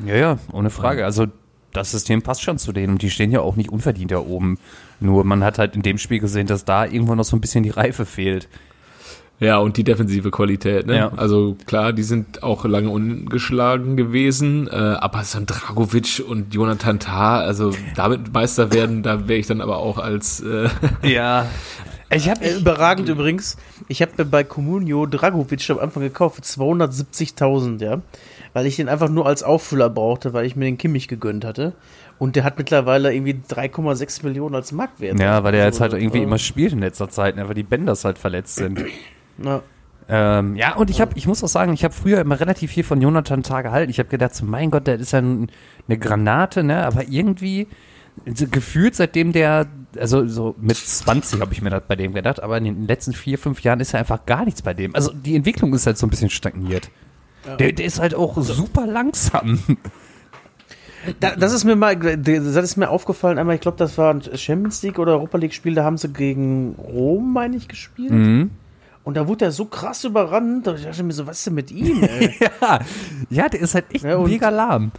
Ne?
Ja, ja, ohne Frage. Also das System passt schon zu denen und die stehen ja auch nicht unverdient da oben. Nur man hat halt in dem Spiel gesehen, dass da irgendwo noch so ein bisschen die Reife fehlt.
Ja, und die defensive Qualität, ne?
Ja.
Also klar, die sind auch lange ungeschlagen gewesen, äh, aber so ein Dragovic und Jonathan Tah, also damit Meister werden, da wäre ich dann aber auch als äh,
Ja. Ich habe
Äh, überragend übrigens. Ich habe mir bei Comunio Dragovic am Anfang gekauft für 270.000, ja. Weil ich den einfach nur als Auffüller brauchte, weil ich mir den Kimmich gegönnt hatte. Und der hat mittlerweile irgendwie 3,6 Millionen als Marktwert.
Ja, weil der jetzt halt
Also,
irgendwie
äh,
immer spielt in letzter Zeit, ne, weil die Benders halt verletzt sind.
Ja.
Ähm, ja, und ich habe, ich muss auch sagen, ich habe früher immer relativ viel von Jonathan Tah gehalten. Ich habe gedacht, so, mein Gott, der ist ja ein, eine Granate, ne? Aber irgendwie so gefühlt, seitdem der, also so mit 20 habe ich mir das bei dem gedacht, aber in den letzten vier, fünf Jahren ist ja einfach gar nichts bei dem. Also die Entwicklung ist halt so ein bisschen stagniert. Der, der ist halt auch super langsam.
Da, das ist mir mal, das ist mir aufgefallen einmal, ich glaube, das war ein Champions League oder Europa League Spiel, da haben sie gegen Rom, meine ich, gespielt.
Mhm.
Und da wurde er so krass überrannt, da dachte ich mir so, was ist denn mit ihm, ey?
ja, ja, der ist halt echt
Ja, und-
mega lahm.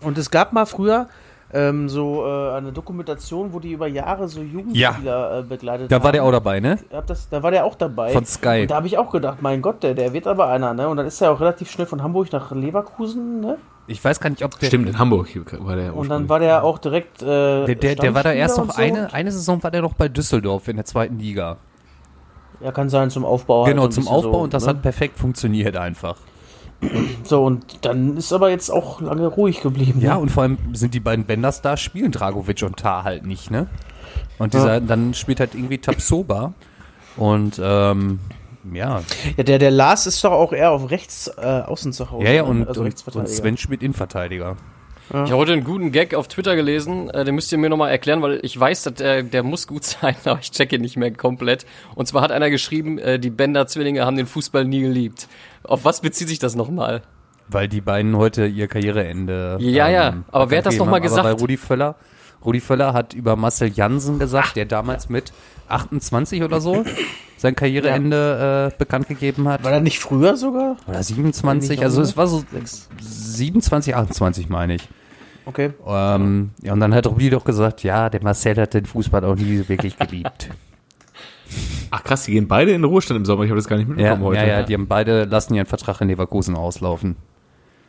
Und es gab mal früher ähm, so äh, eine Dokumentation, wo die über Jahre so Jugendspieler äh, begleitet
Da war der auch
haben.
dabei, ne?
Das, da war der auch dabei.
Von Sky.
Und da habe ich auch gedacht, mein Gott, der, der wird aber einer, ne? Und dann ist er auch relativ schnell von Hamburg nach Leverkusen, ne?
Ich weiß gar nicht, ob der.
Stimmt, in Hamburg war der
Und dann war der auch direkt. Äh,
Der, der, der war da erst noch
und so.
eine, eine Saison war der noch bei Düsseldorf in der zweiten Liga.
Ja, kann sein zum Aufbau. halt
genau,
so ein
zum Aufbau
so,
und das
ne?
hat perfekt funktioniert einfach.
So, und dann ist aber jetzt auch lange ruhig geblieben.
Ja,
ne?
und vor allem sind die beiden Benders da, spielen Dragovic und Tar halt nicht, ne? Und dieser, dann spielt halt irgendwie Tapsoba. Und ähm, ja.
ja der, der Lars ist doch auch eher auf rechts äh, außen zu Hause.
Ja, ja,
ne?
und,
also
und, und. Sven spielt Innenverteidiger.
Ich habe heute einen guten Gag auf Twitter gelesen, äh, den müsst ihr mir nochmal erklären, weil ich weiß, dass der, der muss gut sein, aber ich checke ihn nicht mehr komplett. Und zwar hat einer geschrieben, äh, die Bender-Zwillinge haben den Fußball nie geliebt. Auf was bezieht sich das nochmal?
Weil die beiden heute ihr Karriereende.
Ja, ja, aber wer hat das
abgegeben
noch mal
haben.
gesagt?
Bei Rudi Völler, Rudi Völler hat über Marcel Jansen gesagt, der damals mit 28 oder so sein Karriereende äh, bekannt gegeben hat.
War er nicht früher sogar?
Oder 27,
Nicht
also es war so
Sechs.
27, 28 meine ich.
Okay.
Ähm, ja, und dann hat Rudi doch gesagt, ja, der Marcel hat den Fußball auch nie wirklich geliebt.
Ach krass, die gehen beide in den Ruhestand im Sommer. Ich habe das gar nicht
ja,
mitbekommen heute.
ja, ja, die haben beide, lassen ihren Vertrag in Leverkusen auslaufen.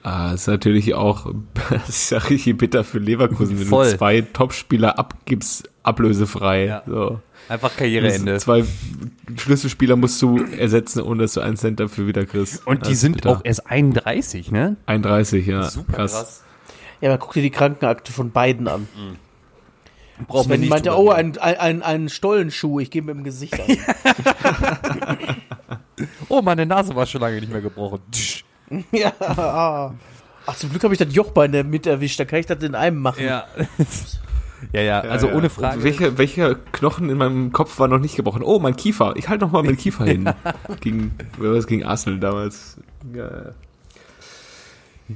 Ah, ist natürlich auch, das ist ja richtig bitter für Leverkusen, wenn
Voll.
du zwei Topspieler abgibst, ablösefrei.
Ja.
So.
Einfach Karriereende.
Zwei Schlüsselspieler musst du ersetzen, ohne dass du einen Cent dafür wieder kriegst.
Und die sind
bitter.
auch erst 31, ne?
31, ja.
Super krass.
Ja, aber guck dir die Krankenakte von beiden an.
Braucht
Sven meinte, oh, ein, ein, ein, ein Stollenschuh, ich gebe ihm im Gesicht an.
Oh, meine Nase war schon lange nicht mehr gebrochen. Tsch.
ja. Ach, zum Glück habe ich das Jochbein da mit erwischt, da kann ich das in einem machen.
Ja. ja, ja, also
Ja,
ohne
ja.
Frage.
Und welcher, welcher Knochen in meinem Kopf war noch nicht gebrochen? Oh, mein Kiefer. Ich halte noch mal meinen Kiefer hin. gegen, wer war das gegen Arsenal damals? Ja.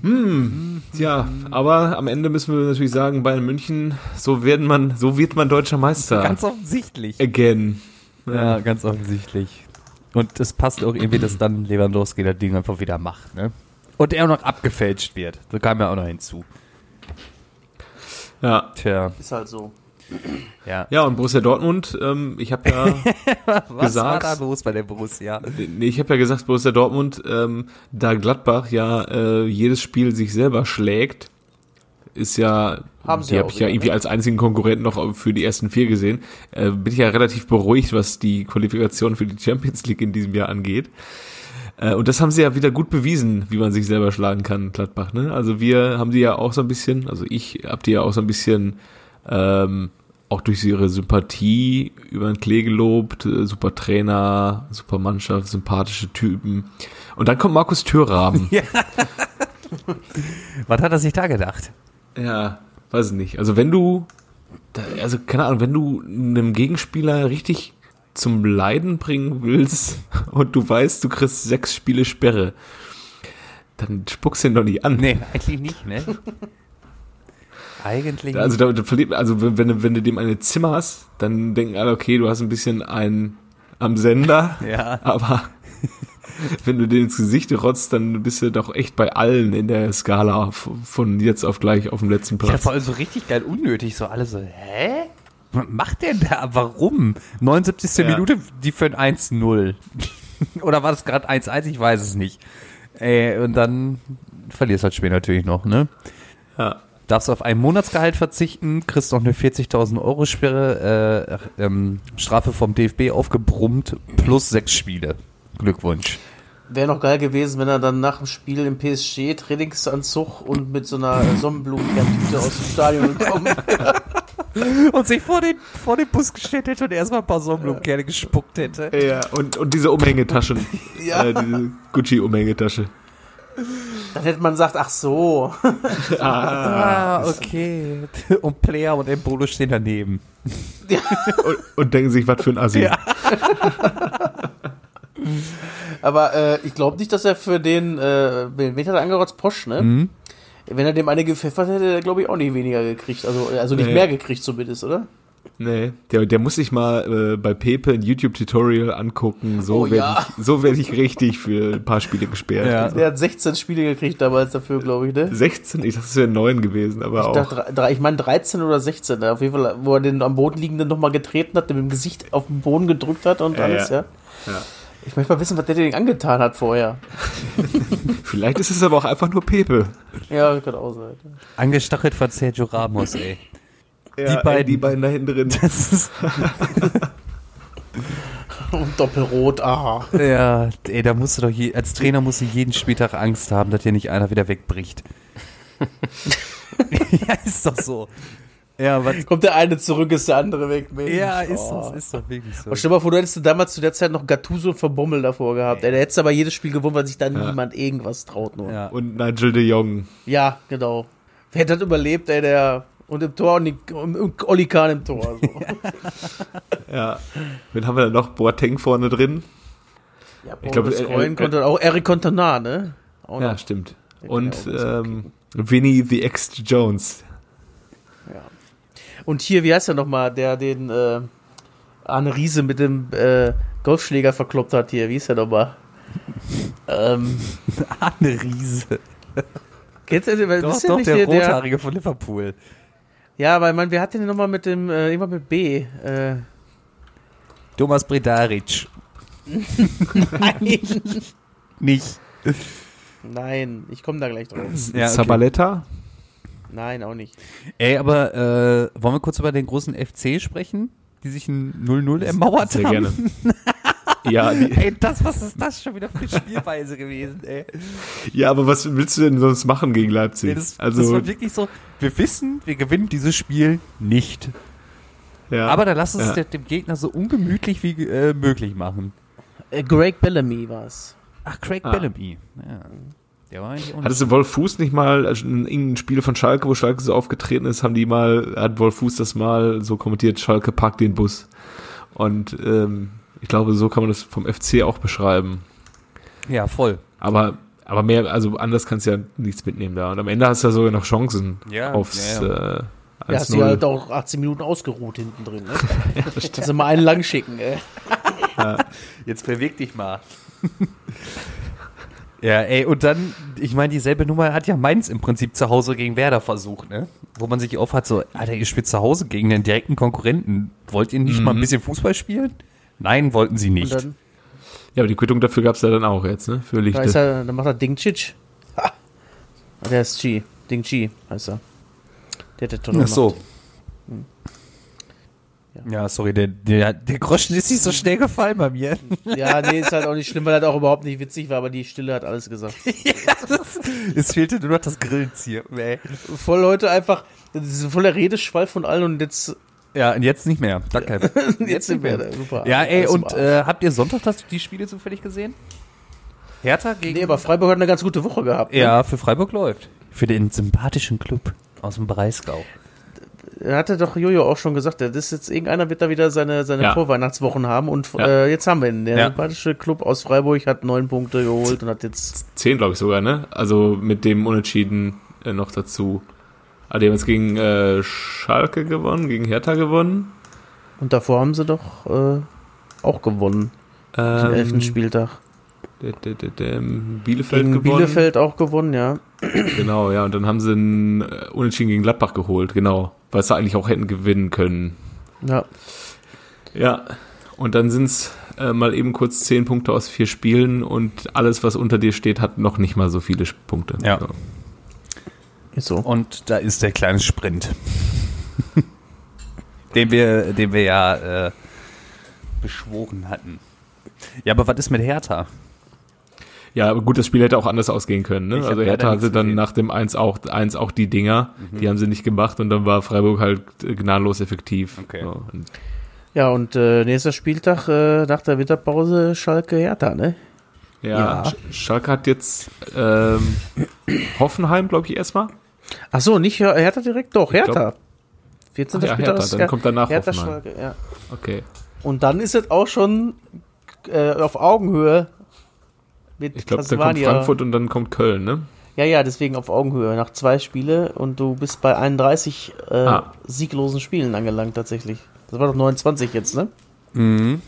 Hm, ja, aber am Ende müssen wir natürlich sagen, Bayern München, so werden man, so wird man deutscher Meister.
Ganz offensichtlich.
Again.
Ja, ganz offensichtlich. Und es passt auch irgendwie, dass dann Lewandowski das Ding einfach wieder macht, ne? Und er auch noch abgefälscht wird. Da kam ja auch noch hinzu.
Ja.
Tja.
Ist halt so.
Ja.
Ja, und Borussia Dortmund, ähm, ich habe ja
Was
gesagt,
war da los bei der Borussia?
nee, ich habe ja gesagt, Borussia Dortmund, ähm, da Gladbach ja äh, jedes Spiel sich selber schlägt, ist ja,
Haben
die habe ich ja irgendwie
ne?
als einzigen Konkurrenten noch für die ersten vier gesehen, äh, bin ich ja relativ beruhigt, was die Qualifikation für die Champions League in diesem Jahr angeht. Äh, Und das haben sie ja wieder gut bewiesen, wie man sich selber schlagen kann, Gladbach. Ne? Also wir haben die ja auch so ein bisschen, also ich habe die ja auch so ein bisschen ähm, auch durch ihre Sympathie über den Klee gelobt, äh, super Trainer, super Mannschaft, sympathische Typen. Und dann kommt Markus Thürraben.
Was hat er sich da gedacht?
Ja, weiß ich nicht. Also wenn du, also keine Ahnung, wenn du einem Gegenspieler richtig zum Leiden bringen willst und du weißt, du kriegst sechs Spiele Sperre, dann spuckst du ihn doch nicht an.
Nee, eigentlich nicht, ne? Eigentlich
Also, da, da verliert, also wenn, wenn, du- wenn du dem eine Zimmer hast, dann denken alle, okay, du hast ein bisschen einen am Sender,
Ja.
aber wenn du den ins Gesicht rotzt, dann bist du doch echt bei allen in der Skala von jetzt auf gleich auf dem letzten
Ja,
Platz.
vor allem so richtig geil unnötig, so alle so, hä? Was macht der da? Warum? 79.
Ja.
Minute, die für ein 1-0. Oder war das gerade 1-1? Ich weiß es nicht. Ey, und dann verlierst halt später natürlich noch, ne?
Ja.
Darfst auf ein Monatsgehalt verzichten, kriegst noch eine 40.000 Euro Sperre, äh, ähm, Strafe vom DFB aufgebrummt, plus sechs Spiele. Glückwunsch.
Wäre noch geil gewesen, wenn er dann nach dem Spiel im PSG Trainingsanzug und mit so einer Sonnenblumenkernstüte aus dem Stadion gekommen.
Und sich vor den, vor den Bus gestellt hätte und erstmal ein paar Sonnenblumenkerne gespuckt hätte.
Ja, und, und diese Umhängetaschen.
Ja.
Äh, diese Gucci-Umhängetasche.
Dann hätte man gesagt, ach so.
Ah, okay. Und Player und Embolo stehen daneben.
Und, und denken sich, was für ein Assi.
Ja.
Aber äh, ich glaube nicht, dass er für den, äh, wen wen hat er angerotzt? Posch, ne?
Mhm.
Wenn er dem eine gepfeffert hätte, hätte er, glaube ich, auch nicht weniger gekriegt. Also, also nicht
Nee.
mehr gekriegt zumindest, oder?
Nee, der, der muss sich mal äh, bei Pepe ein YouTube-Tutorial angucken. So
Oh,
werde
ja.
ich, so werd ich richtig für ein paar Spiele gesperrt.
Ja.
Der hat 16 Spiele gekriegt damals dafür, glaube ich, ne?
16? Ich dachte, es wären 9 gewesen, aber
Ich,
auch.
dachte, ich meine 13 oder 16, ne? auf jeden Fall, wo er den am Boden liegenden nochmal getreten hat, mit dem Gesicht auf den Boden gedrückt hat und
Ja,
alles, ja.
ja.
Ich möchte mal wissen, was der denn angetan hat vorher.
Vielleicht ist es aber auch einfach nur Pepe.
Ja, kann auch sein.
Angestachelt von Sergio Ramos, ey.
Ja,
beiden.
ey, die beiden da hinten drin.
Das ist,
Und Doppelrot, aha.
ja, ey, da musst du doch je, als Trainer musst du jeden Spieltag Angst haben, dass dir nicht einer wieder wegbricht. ja, ist doch so. Ja, was,
Kommt der eine zurück, ist der andere weg. Mensch.
ja, ist
Oh.
doch, ist doch wirklich so.
Und stell dir mal vor, du hättest du damals zu der Zeit noch Gattuso und Verbommel davor gehabt. Ey, der hättest aber jedes Spiel gewonnen, weil sich da niemand irgendwas traut nur. Ja,
Ja.
Und Nigel de Jong.
genau. Wer hätte das überlebt, ey, der. Und im Tor und, Oli Kahn im Tor. So.
Ja. Wen haben wir da noch? Boateng vorne drin.
ja,
Ich glaube,
Boris
äh, äh,
konnte auch Eric Cantona, ne? Auch
Ja,
noch.
stimmt.
Den
Und ähm, Vinny the Ex Jones.
Ja. Und hier, wie heißt der nochmal, der den äh, Arne Riese mit dem äh, Golfschläger verkloppt hat hier? Wie ist der nochmal? ähm,
Arne Riese.
ihr den?
Doch, doch, der,
der,
Rothaarige von Liverpool.
Ja, weil man, wer hat den nochmal mit dem, äh, irgendwann mit B? Äh,
Thomas Bredaric.
nein.
Nicht.
nein, ich komme da gleich drauf.
Ja, okay.
Zabaleta.
Nein, auch nicht.
Ey, aber äh, wollen wir kurz über den großen FC sprechen, die sich ein 0-0 ermauert
Sehr
haben?
gerne. ja,
Ey, das, was ist das schon wieder für eine Spielweise gewesen, ey?
ja, aber was willst du denn sonst machen gegen Leipzig?
Nee, das, das
also,
war wirklich so, wir wissen, wir gewinnen dieses Spiel nicht.
ja,
Aber dann lass uns
ja.
dem Gegner so ungemütlich wie äh, möglich machen.
Äh, Greg Bellamy war's.
Ach, Craig
Ah.
Bellamy. Ja. Der war eigentlich
Hattest du Wolf Fuß nicht mal, also in irgendein Spiel von Schalke, wo Schalke so aufgetreten ist, haben die mal, hat Wolf Fuß das mal so kommentiert, Schalke parkt den Bus. Und ähm, ich glaube, so kann man das vom FC auch beschreiben.
Ja, voll.
Aber, aber mehr, also anders kannst du ja nichts mitnehmen da. Und am Ende hast du ja sogar noch Chancen
Ja,
aufs
ja,
Äh,
Ja, hast du
1-0.
halt auch 18 Minuten ausgeruht hinten drin, ne? Kannst du mal einen lang schicken, ey.
Jetzt beweg dich mal. Ja, ey, und dann, ich meine, dieselbe Nummer hat ja Mainz im Prinzip zu Hause gegen Werder versucht, ne? Wo man sich auf hat, so, Alter, ihr spielt zu Hause gegen den direkten Konkurrenten. Wollt ihr nicht mal ein bisschen Fußball spielen? Nein, wollten sie nicht.
dann,
Ja, aber die Quittung dafür gab's ja dann auch jetzt, ne? Für
da ist
Lichte.
er, dann macht er Ding Chich. Ha. Der ist Chi. Ding Chi heißt er. Der hat der Tonne
Ach so. Ja, sorry, der, der, der Groschen ist nicht so schnell gefallen bei mir.
Ja, nee, ist halt auch nicht schlimm, weil er auch überhaupt nicht witzig war, aber die Stille hat alles gesagt.
Es fehlte nur noch das Grillenzieher.
Voll heute einfach, das ist voller Redeschwall von allen und jetzt,
Ja, und jetzt nicht mehr. Danke.
jetzt sind wir da. Super.
Ja, ey, und äh, habt ihr Sonntag das, die Spiele zufällig gesehen? Hertha gegen.
Nee, aber Freiburg hat eine ganz gute Woche gehabt. ne?
ja, für Freiburg läuft. Für den sympathischen Club aus dem Breisgau.
Er hatte doch Jojo auch schon gesagt, das ist jetzt irgendeiner wird da wieder seine, seine
Ja.
Vorweihnachtswochen haben und
Ja.
äh, jetzt haben wir ihn. Der
Ja.
sympathische Club aus Freiburg hat neun Punkte geholt und hat jetzt
Zehn, glaube ich sogar, ne? Also mit dem Unentschieden äh, noch dazu. Ah, die haben jetzt gegen äh, Schalke gewonnen, gegen Hertha gewonnen.
und davor haben sie doch äh, auch gewonnen, den
Ähm,
elften Spieltag.
Der, der, der, der, Bielefeld
Gegen
gewonnen.
Bielefeld auch gewonnen, ja.
Genau, ja. Und dann haben sie einen äh, Unentschieden gegen Gladbach geholt, genau. Weil sie eigentlich auch hätten gewinnen können.
Ja,
Ja. Und dann sind's äh, mal eben kurz zehn Punkte aus vier Spielen und alles, was unter dir steht, hat noch nicht mal so viele Punkte.
Ja.
So.
Ist so.
Und da ist der kleine Sprint. den wir, den wir ja äh, beschworen hatten. Ja, aber was ist mit Hertha?
Ja, aber gut, das Spiel hätte auch anders ausgehen können. Ne?
Ich
Also Hertha hatte dann
gesehen.
nach dem 1 auch, 1 auch die Dinger. Die haben sie nicht gemacht und dann war Freiburg halt äh, gnadenlos effektiv.
Okay.
So, und
Ja, und äh, nächster Spieltag äh, nach der Winterpause Schalke Hertha, ne?
ja,
Ja.
Sch- Schalke hat jetzt ähm, Hoffenheim, glaube ich, erstmal.
Ach so, nicht Her- Hertha direkt? Doch,
Ich
Hertha.
glaub-
14.
Ach ja, Hertha,
ist
dann
Her-
kommt danach
Hertha
Hoffenheim.
Schalke, ja.
Okay.
Und dann ist es auch schon äh, auf Augenhöhe mit
Ich glaube, dann kommt. Frankfurt und dann kommt Köln, ne?
Ja, ja, deswegen auf Augenhöhe. Nach zwei Spiele und du bist bei 31 äh,
Ah.
sieglosen Spielen angelangt tatsächlich. Das war doch 29 jetzt, ne?
Mhm.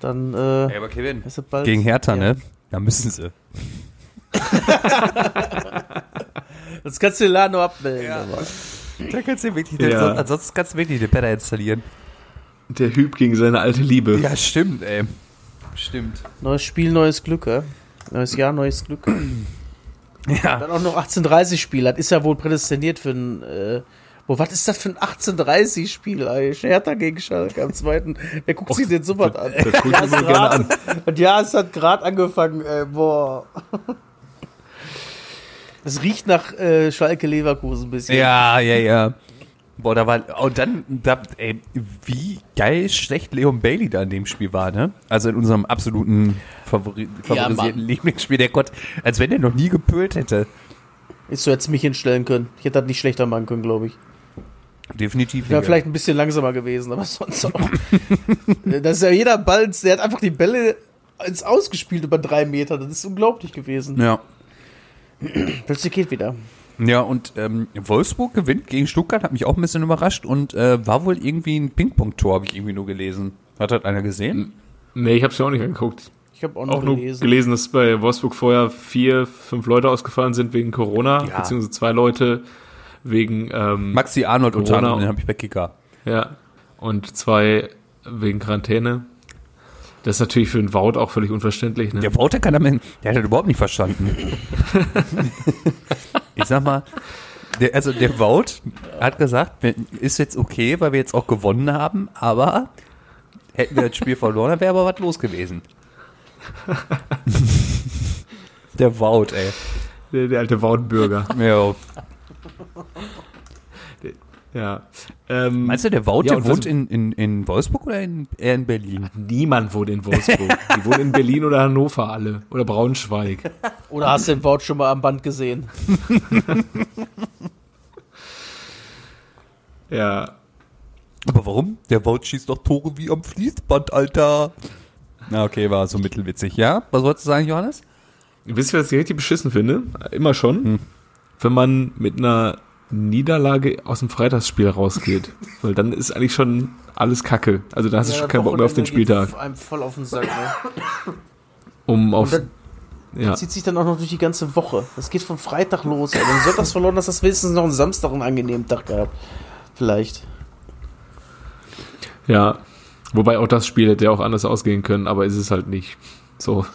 Dann äh,
aber Kevin. Gegen Hertha,
ja.
ne? Da müssen sie.
Das kannst du den Laden nur abmelden. aber.
Da kannst du wirklich,
Ja.
ansonsten kannst du wirklich den Better installieren.
Der Hüb gegen seine alte Liebe.
Ja, stimmt, ey. Stimmt.
Neues Spiel, neues Glück, ja? Neues Jahr, neues Glück.
Ja.
Dann auch noch 1830 Spiel. Das ist ja wohl prädestiniert für ein. Äh, Boah, was ist das für ein 1830 Spiel, eigentlich? Hertha gegen Schalke am zweiten. Wer guckt sich denn sowas an?
Das gucke ich mir gerne an.
Und ja, es hat gerade angefangen, äh, boah. Es riecht nach äh, Schalke Leverkusen ein bisschen.
Ja, ja, ja. Boah, da war, und dann, da, ey, wie geil schlecht Leon Bailey da in dem Spiel war, ne? Also in unserem absoluten Favori favorisierten
Mann.
Lieblingsspiel, der Gott, als wenn der noch nie gepölt hätte.
Ist so jetzt mich hinstellen können. Ich hätte das nicht schlechter machen können, glaube ich.
Definitiv.
Wäre vielleicht ein bisschen langsamer gewesen, aber sonst auch. das ist ja jeder Ball, der hat einfach die Bälle ins Ausgespielt über drei Meter. Das ist unglaublich gewesen.
Ja.
Plötzlich geht wieder.
Ja, und ähm, Wolfsburg gewinnt gegen Stuttgart, hat mich auch ein bisschen überrascht und äh, war wohl irgendwie ein Ping-Pong-Tor, habe ich irgendwie nur gelesen. Hat das einer gesehen?
Nee, ich habe es mir auch nicht angeguckt.
Ich habe auch noch
Auch nur
gelesen.
gelesen, dass bei Wolfsburg vorher vier, fünf Leute ausgefallen sind wegen Corona,
Ja.
beziehungsweise zwei Leute wegen, ähm,
Maxi Arnold unter
Corona.
anderem, den habe ich bei Kicker.
ja, und zwei wegen Quarantäne. Das ist natürlich für einen Wout auch völlig unverständlich. Ne?
Der Wouter kann damit, der hat das überhaupt nicht verstanden. ich sag mal, der, also der Wout hat gesagt, ist jetzt okay, weil wir jetzt auch gewonnen haben, aber hätten wir das Spiel verloren, dann wäre aber was los gewesen. der Wout, ey.
Der, der alte Wout-Bürger.
Ja.
Ja. Ähm,
Meinst du, der Wout,
Ja,
wohnt in, in, in Wolfsburg oder in, eher in Berlin?
Niemand wohnt in Wolfsburg. Die wohnen in Berlin oder Hannover alle. Oder Braunschweig.
Oder hast du den Wout schon mal am Band gesehen?
Ja.
Aber warum? Der Wout schießt doch Tore wie am Fließband, Alter. Na, okay, war so mittelwitzig. Ja? Was wolltest du sagen, Johannes?
Wisst ihr, was ich richtig beschissen finde? Immer schon.
Hm.
Wenn man mit einer Niederlage aus dem Freitagsspiel rausgeht. Weil dann ist eigentlich schon alles Kacke. Also da hast du schon keinen Bock mehr auf den Spieltag.
Einem voll auf den Sack, ne?
Um auf.
Und
Ja.
Das zieht sich dann auch noch durch die ganze Woche. Das geht von Freitag los. Wenn du sonntags verloren hast, hast du wenigstens noch einen Samstag einen angenehmen Tag gehabt. Vielleicht.
Ja. Wobei auch das Spiel hätte ja auch anders ausgehen können, aber ist es halt nicht. So.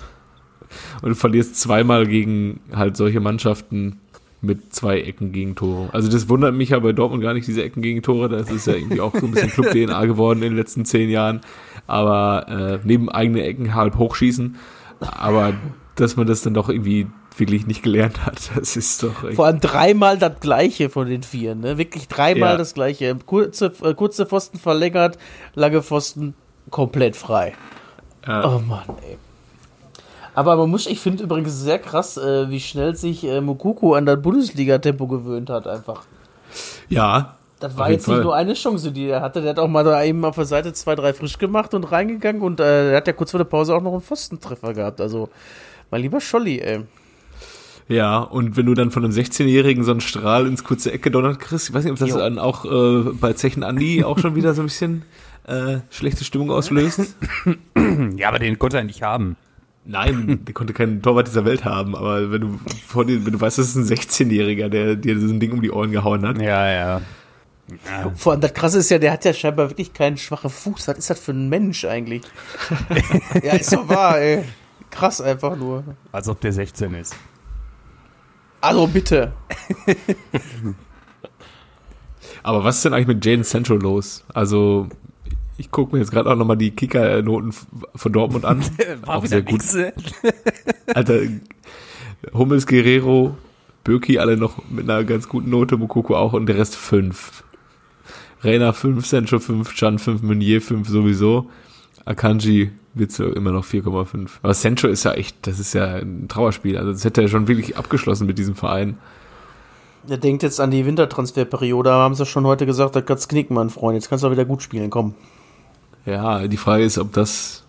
Und du verlierst zweimal gegen halt solche Mannschaften mit zwei Ecken gegen Tore. Also das wundert mich ja bei Dortmund gar nicht, diese Ecken gegen Tore. Das ist ja irgendwie auch so ein bisschen Club-DNA geworden in den letzten zehn Jahren. Aber äh, neben eigene Ecken halb hochschießen. Aber dass man das dann doch irgendwie wirklich nicht gelernt hat, das ist doch.
Vor allem dreimal das gleiche von den vier, ne? Wirklich dreimal
Ja.
das gleiche. Kurze, äh, kurze Pfosten verlängert, lange Pfosten komplett frei.
Ja.
Oh Mann, ey. Aber man muss, ich finde übrigens sehr krass, äh, wie schnell sich äh, Mokuku an das Bundesliga-Tempo gewöhnt hat, einfach.
ja.
Das war jetzt nicht
Fall.
nur eine Chance, die er hatte. Der hat auch mal da eben auf der Seite zwei, drei frisch gemacht und reingegangen und äh, er hat ja kurz vor der Pause auch noch einen Pfostentreffer gehabt. Also, mein lieber Scholli, ey.
Ja, und wenn du dann von einem 16-Jährigen so einen Strahl ins kurze Eck gedonnert kriegst, ich weiß nicht, ob das
Jo.
dann auch äh, bei Zechen Andi auch schon wieder so ein bisschen äh, schlechte Stimmung auslöst.
Ja, aber den konnte er nicht haben.
Nein, der konnte keinen Torwart dieser Welt haben, aber wenn du vor dir, wenn du weißt, das ist ein 16-Jähriger, der dir so ein Ding um die Ohren gehauen hat.
Ja, ja.
Vor allem das Krasse ist ja, der hat ja scheinbar wirklich keinen schwachen Fuß. Was ist das für ein Mensch eigentlich? ja, ist doch wahr, ey. Krass einfach nur.
Als ob der 16 ist.
Also bitte.
Aber was ist denn eigentlich mit Jaden Sancho los? Also, ich gucke mir jetzt gerade auch nochmal die Kicker-Noten von Dortmund an. auch sehr gut. Alter, Hummels, Guerrero, Böki alle noch mit einer ganz guten Note, Mokoko auch und der Rest fünf. Reina 5, Sancho 5, Chan 5, Meunier 5 sowieso. Akanji Witzel immer noch 4,5. Aber Sancho ist ja echt, das ist ja ein Trauerspiel. Also das hätte er schon wirklich abgeschlossen mit diesem Verein.
Der denkt jetzt an die Wintertransferperiode, da haben sie schon heute gesagt, das kannst knicken, mein Freund. Jetzt kannst du auch wieder gut spielen, komm.
Ja, die Frage ist, ob das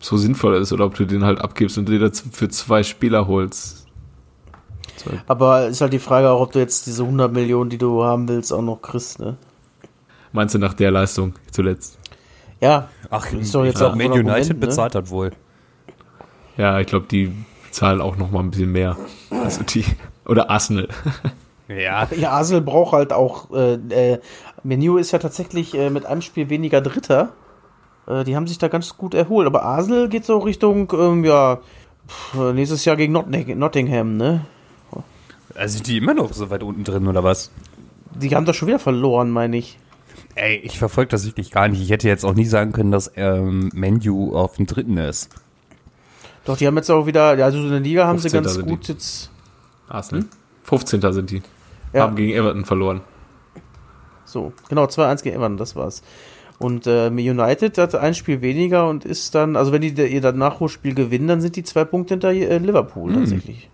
so sinnvoll ist oder ob du den halt abgibst und dir das für zwei Spieler holst.
Aber ist halt die Frage auch, ob du jetzt diese 100 Millionen, die du haben willst, auch noch kriegst, ne?
Meinst du nach der Leistung zuletzt?
Ja.
Ach,
Ist doch
ich
jetzt
glaub,
auch
Man United
Argument, ne?
bezahlt hat wohl.
Ja, ich glaube, die zahlen auch noch mal ein bisschen mehr. Also die, oder Arsenal.
Ja.
Ja, Arsenal braucht halt auch, äh, äh, Menu ist ja tatsächlich äh, mit einem Spiel weniger Dritter. Äh, die haben sich da ganz gut erholt. Aber Arsenal geht so Richtung, ähm, ja, nächstes Jahr gegen Notting Nottingham, ne?
Also sind die immer noch so weit unten drin, oder was?
Die haben das schon wieder verloren, meine ich.
Ey, ich verfolge das wirklich gar nicht. Ich hätte jetzt auch nie sagen können, dass ähm, Menu auf dem dritten ist.
Doch, die haben jetzt auch wieder, ja, also in der Liga haben sie
15.
ganz
sind
gut
die.
jetzt.
Arsenal. 15. sind die.
Ja.
Haben gegen Everton verloren.
So, genau, 2-1 gegen Everton, das war's. Und äh, United hat ein Spiel weniger und ist dann, also wenn die ihr das Nachholspiel gewinnen, dann sind die zwei Punkte hinter äh, Liverpool tatsächlich.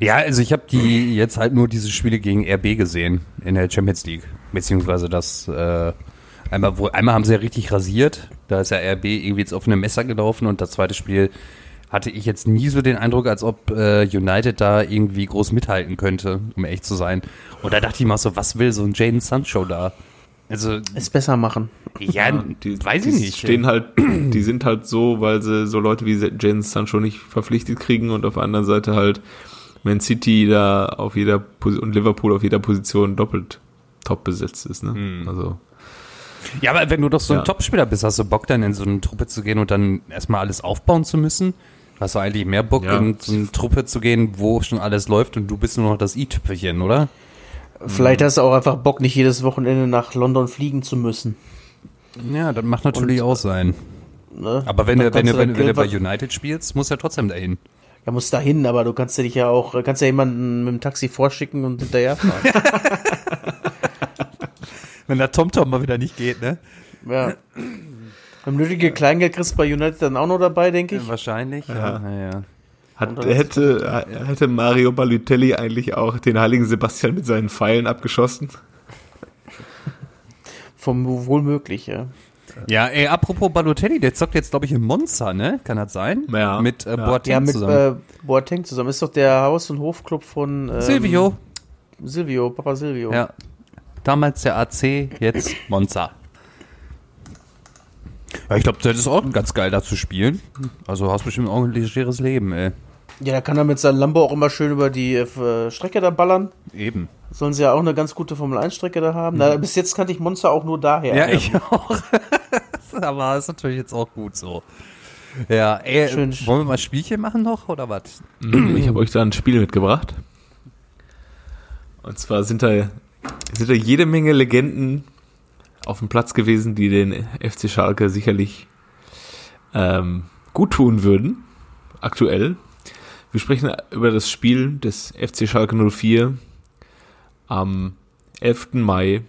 Ja, also ich habe die jetzt halt nur diese Spiele gegen RB gesehen in der Champions League. Beziehungsweise das äh, einmal, wo, einmal haben sie ja richtig rasiert. Da ist ja RB irgendwie jetzt auf einem Messer gelaufen und das zweite Spiel hatte ich jetzt nie so den Eindruck, als ob äh, United da irgendwie groß mithalten könnte, um echt zu sein. Und da dachte ich mal so, was will so ein Jaden Sancho da? Also,
Es besser machen.
ja,
die,
weiß
die
ich nicht.
Stehen halt, die sind halt so, weil sie so Leute wie Jaden Sancho nicht verpflichtet kriegen und auf der anderen Seite halt Man City da auf jeder Pos und Liverpool auf jeder Position doppelt top besetzt ist. Ne?
Hm.
Also
Ja, aber wenn du doch so ein
Ja.
Topspieler bist, hast du Bock dann in so eine Truppe zu gehen und dann erstmal alles aufbauen zu müssen? Hast du eigentlich mehr Bock
Ja.
in so eine Truppe zu gehen, wo schon alles läuft und du bist nur noch das i-Tüpfelchen, oder?
Vielleicht hast du auch einfach Bock, nicht jedes Wochenende nach London fliegen zu müssen.
Ja, das macht natürlich auch sein.
Ne?
Aber wenn wenn du, wenn, wenn du bei United spielst, musst du ja trotzdem dahin.
Ja, musst dahin, aber du kannst ja dich ja auch, kannst ja jemanden mit dem Taxi vorschicken und hinterherfahren.
Wenn der TomTom mal wieder nicht geht, ne?
ja. Beim nötige Kleingeld kriegst du bei United dann auch noch dabei, denke ich.
Wahrscheinlich. Ja. Ja,
hat,
Und dann
hätte, hätte Mario Balotelli eigentlich auch den heiligen Sebastian mit seinen Pfeilen abgeschossen?
Vom wohl möglich, ja.
ja, ey, apropos Balotelli, der zockt jetzt, glaube ich, in Monza, ne? Kann das sein?
Ja.
Mit äh,
Ja.
Boateng
Ja, mit
zusammen.
äh, Boateng zusammen. Ist doch der Haus- und Hofclub von ähm,
Silvio.
Silvio, Papa Silvio.
Ja. Damals der AC, jetzt Monza. Ja, ich glaube, das ist auch ganz geil, da zu spielen. Also hast bestimmt auch ein legeres Leben, ey.
Ja, da kann er mit seinem Lambo auch immer schön über die äh, Strecke da ballern.
Eben.
Sollen sie ja auch eine ganz gute Formel-1-Strecke da haben. Na, bis jetzt kannte ich Monster auch nur daher.
Ja, ich auch. Aber ist natürlich jetzt auch gut so. Ja, ey,
Schön.
wollen wir mal Spielchen machen noch oder was?
Ich habe euch da ein Spiel mitgebracht. Und zwar sind da, sind da jede Menge Legenden auf dem Platz gewesen, die den FC Schalke sicherlich ähm, gut tun würden, aktuell. Wir sprechen über das Spiel des FC Schalke 04 am 11. Mai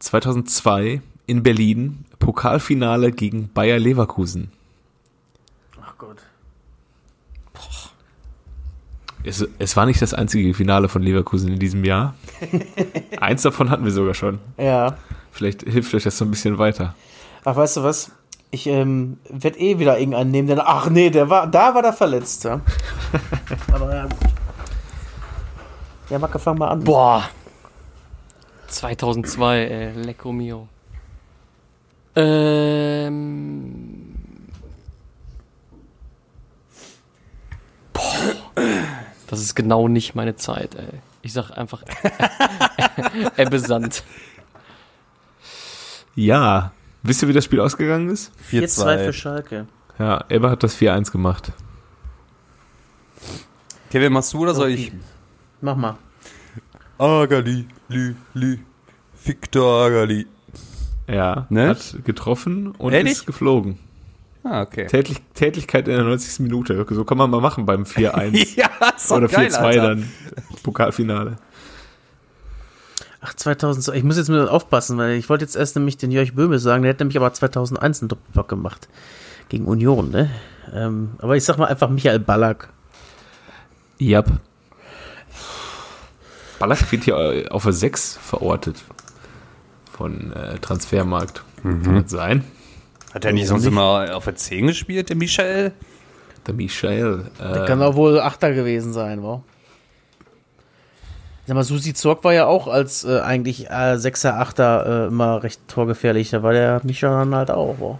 2002 in Berlin, Pokalfinale gegen Bayer Leverkusen.
Ach Gott.
Es, es war nicht das einzige Finale von Leverkusen in diesem Jahr. Eins davon hatten wir sogar schon.
Ja.
Vielleicht hilft euch das so ein bisschen weiter.
Ach, weißt du was? Ich ähm, werde eh wieder irgendeinen nehmen, der. Ach nee, der war, da war der verletzt, ja. Aber ja, gut. Ja, Macke, fang mal an.
Boah. 2002, ey, Lecco mio. Ähm. Boah. Das ist genau nicht meine Zeit, ey. Ich sag einfach Ebbe Sand.
Ja. Wisst ihr, wie das Spiel ausgegangen ist?
4-2 für Schalke.
Ja, Ebbe hat das 4-1 gemacht.
Kevin, machst du oder soll ich?
Mach mal.
Agali, Lü, Lü, Victor Agali.
Ja,
Ne?
hat getroffen und
Ehrlich?
ist geflogen.
Ah, okay.
Tätlich, Tätlichkeit in der 90. Minute. So kann man mal machen beim 4-1.
ja, ist
Oder
geil,
4-2
Alter.
dann. Pokalfinale.
Ach, 2002. Ich muss jetzt mal aufpassen, weil ich wollte jetzt erst nämlich den Jörg Böhme sagen, der hat nämlich aber 2001 einen Doppelpack gemacht. Gegen Union, ne? Ähm, aber ich sag mal einfach Michael Ballack.
Yep. Ballack wird hier auf der 6 verortet. Von äh, Transfermarkt. Kann das sein?
Hat er nicht sonst immer auf der 10 gespielt, der Michael?
Der Michael.
Der
Äh,
kann auch wohl Achter gewesen sein, wa? Sag mal, Susi Zorg war ja auch als äh, eigentlich äh, Sechser, Achter äh, immer recht torgefährlich. Da war der Micha dann halt auch, wa?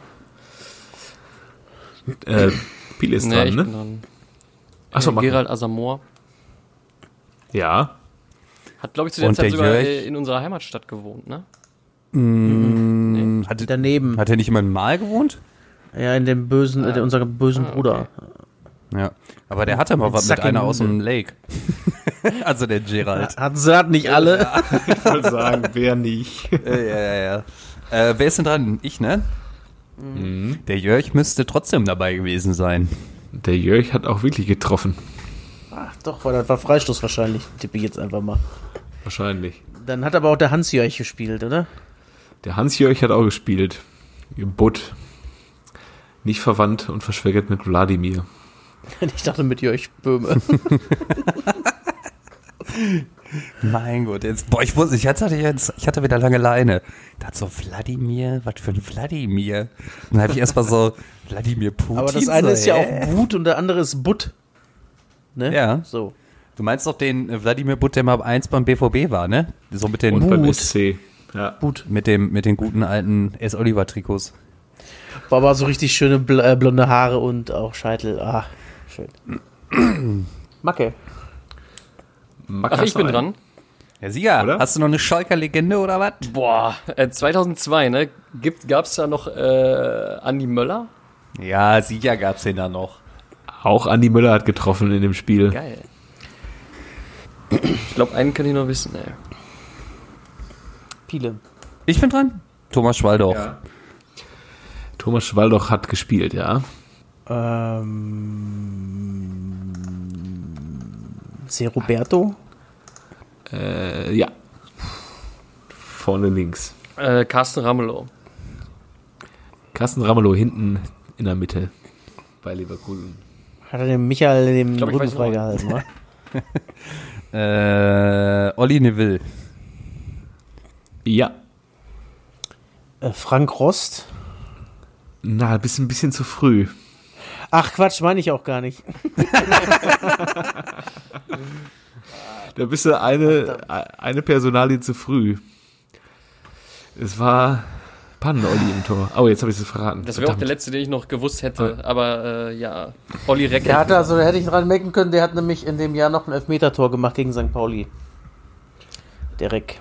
äh, Piel ist
Nee,
dran,
ich
ne?
bin dran.
Achso,
Äh, Gerald Asamoah
Ja.
hat, glaube ich, zu der
Und
Zeit
der
sogar
Jörg?
äh, in unserer Heimatstadt gewohnt, ne?
Hm, Hat,
Daneben.
hat er nicht immer in Mal gewohnt?
Ja, in dem bösen, äh, unserem bösen
Ah,
Bruder.
Ja. Aber der hatte mal was mit einer aus dem Lake. also der Gerald.
Hatten sie hatten nicht alle.
Ich wollte sagen, wer nicht.
ja, ja, ja. Äh, wer ist denn dran? Ich, ne? Der Jörg müsste trotzdem dabei gewesen sein.
Der Jörg hat auch wirklich getroffen.
Ach doch, war, das war Freistoß wahrscheinlich. Tippe ich jetzt einfach mal.
Wahrscheinlich.
Dann hat aber auch der Hans-Jörg gespielt, oder?
Der Hans-Jörg hat auch gespielt. Im Butt. Nicht verwandt und verschwägert mit Wladimir.
Ich dachte mit Jörg Böhme.
Mein Gott, jetzt, boah, ich wusste, ich hatte jetzt, ich hatte wieder lange Leine. Da hat so Wladimir, was für ein Wladimir? Dann habe ich erst mal so, Wladimir Putin.
Aber das eine
so,
ist ja auch But und der andere ist Butt. Ne?
Ja.
So.
Du meinst doch den äh, Wladimir Butt, der mal eins beim BVB war, ne? So mit den,
Und beim
Gut.
SC. Ja.
But.
mit dem, mit den guten alten S. Oliver Trikots.
War aber so richtig schöne bl äh, blonde Haare und auch Scheitel. Ah, schön. Macke.
Ach, ich bin dran.
Ja, Sieger,
Oder?
hast du noch eine Schalker Legende oder was?
Boah, äh, 2002, ne? Gibt, gab's da noch äh, Andi Möller?
Ja, Sieger gab's den da noch.
Auch Andi Müller hat getroffen in dem Spiel.
Geil. Ich glaube, einen kann ich noch wissen, ey.
Piele.
Ich bin dran. Thomas Schwaldorf.
Thomas Schwaldoch hat gespielt, ja.
Ähm. Se Roberto?
Äh, ja. Vorne links.
Äh, Carsten Ramelow.
Carsten Ramelow hinten in der Mitte bei Leverkusen.
Hat er dem Michael den
glaub,
Rücken freigehalten, wa?
Äh, Olli Neville.
Ja.
äh, Frank Rost?
Na, bisschen, ein bisschen zu früh.
Ach Quatsch, meine ich auch gar nicht.
Da bist du eine, eine Personalie zu früh. Es war Pannen-Olli im Tor. Oh, jetzt habe ich es verraten.
Das wäre auch der letzte, den ich noch gewusst hätte. Aber äh, ja, Olli Recke.
Der hatte, also da hätte ich dran merken können, der hat nämlich in dem Jahr noch ein Elfmeter-Tor gemacht gegen St. Pauli. Der Reck.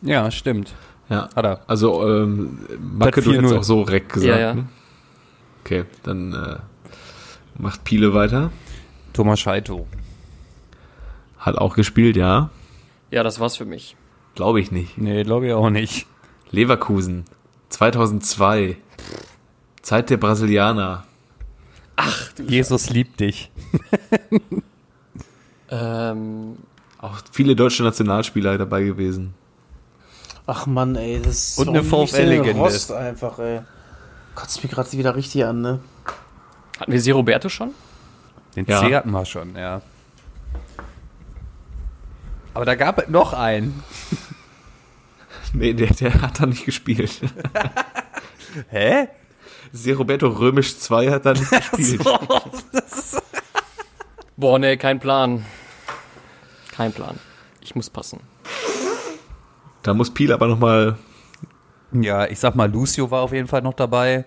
Ja, stimmt.
Ja.
Hat er.
Also, ähm, Macke, du
4-0.
hättest auch so Reck gesagt.
Ja, ja.
Ne? Okay, dann äh, macht Piele weiter.
Thomas Scheito.
Hat auch gespielt, ja.
Ja, das war's für mich.
Glaube ich nicht.
Nee, glaube ich auch nicht.
Leverkusen, 2002. Zeit der Brasilianer.
Jesus liebt dich.
Ähm,
Auch viele deutsche Nationalspieler dabei gewesen.
Ach Mann, ey, das ist
Und
so
eine
ein
VfL-Legende.
Rost einfach, ey. Kotzt mich gerade wieder richtig an, ne?
hatten wir Sie Roberto schon?
Den
Ja.
C hatten wir schon, ja. Aber da gab es noch einen.
Nee, der, der hat da nicht gespielt.
Hä?
Sie Roberto Römisch 2 hat da nicht gespielt.
Boah, nee, kein Plan. Kein Plan. Ich muss passen.
Da muss Piel aber nochmal,
Ja, ich sag mal, Lucio war auf jeden Fall noch dabei.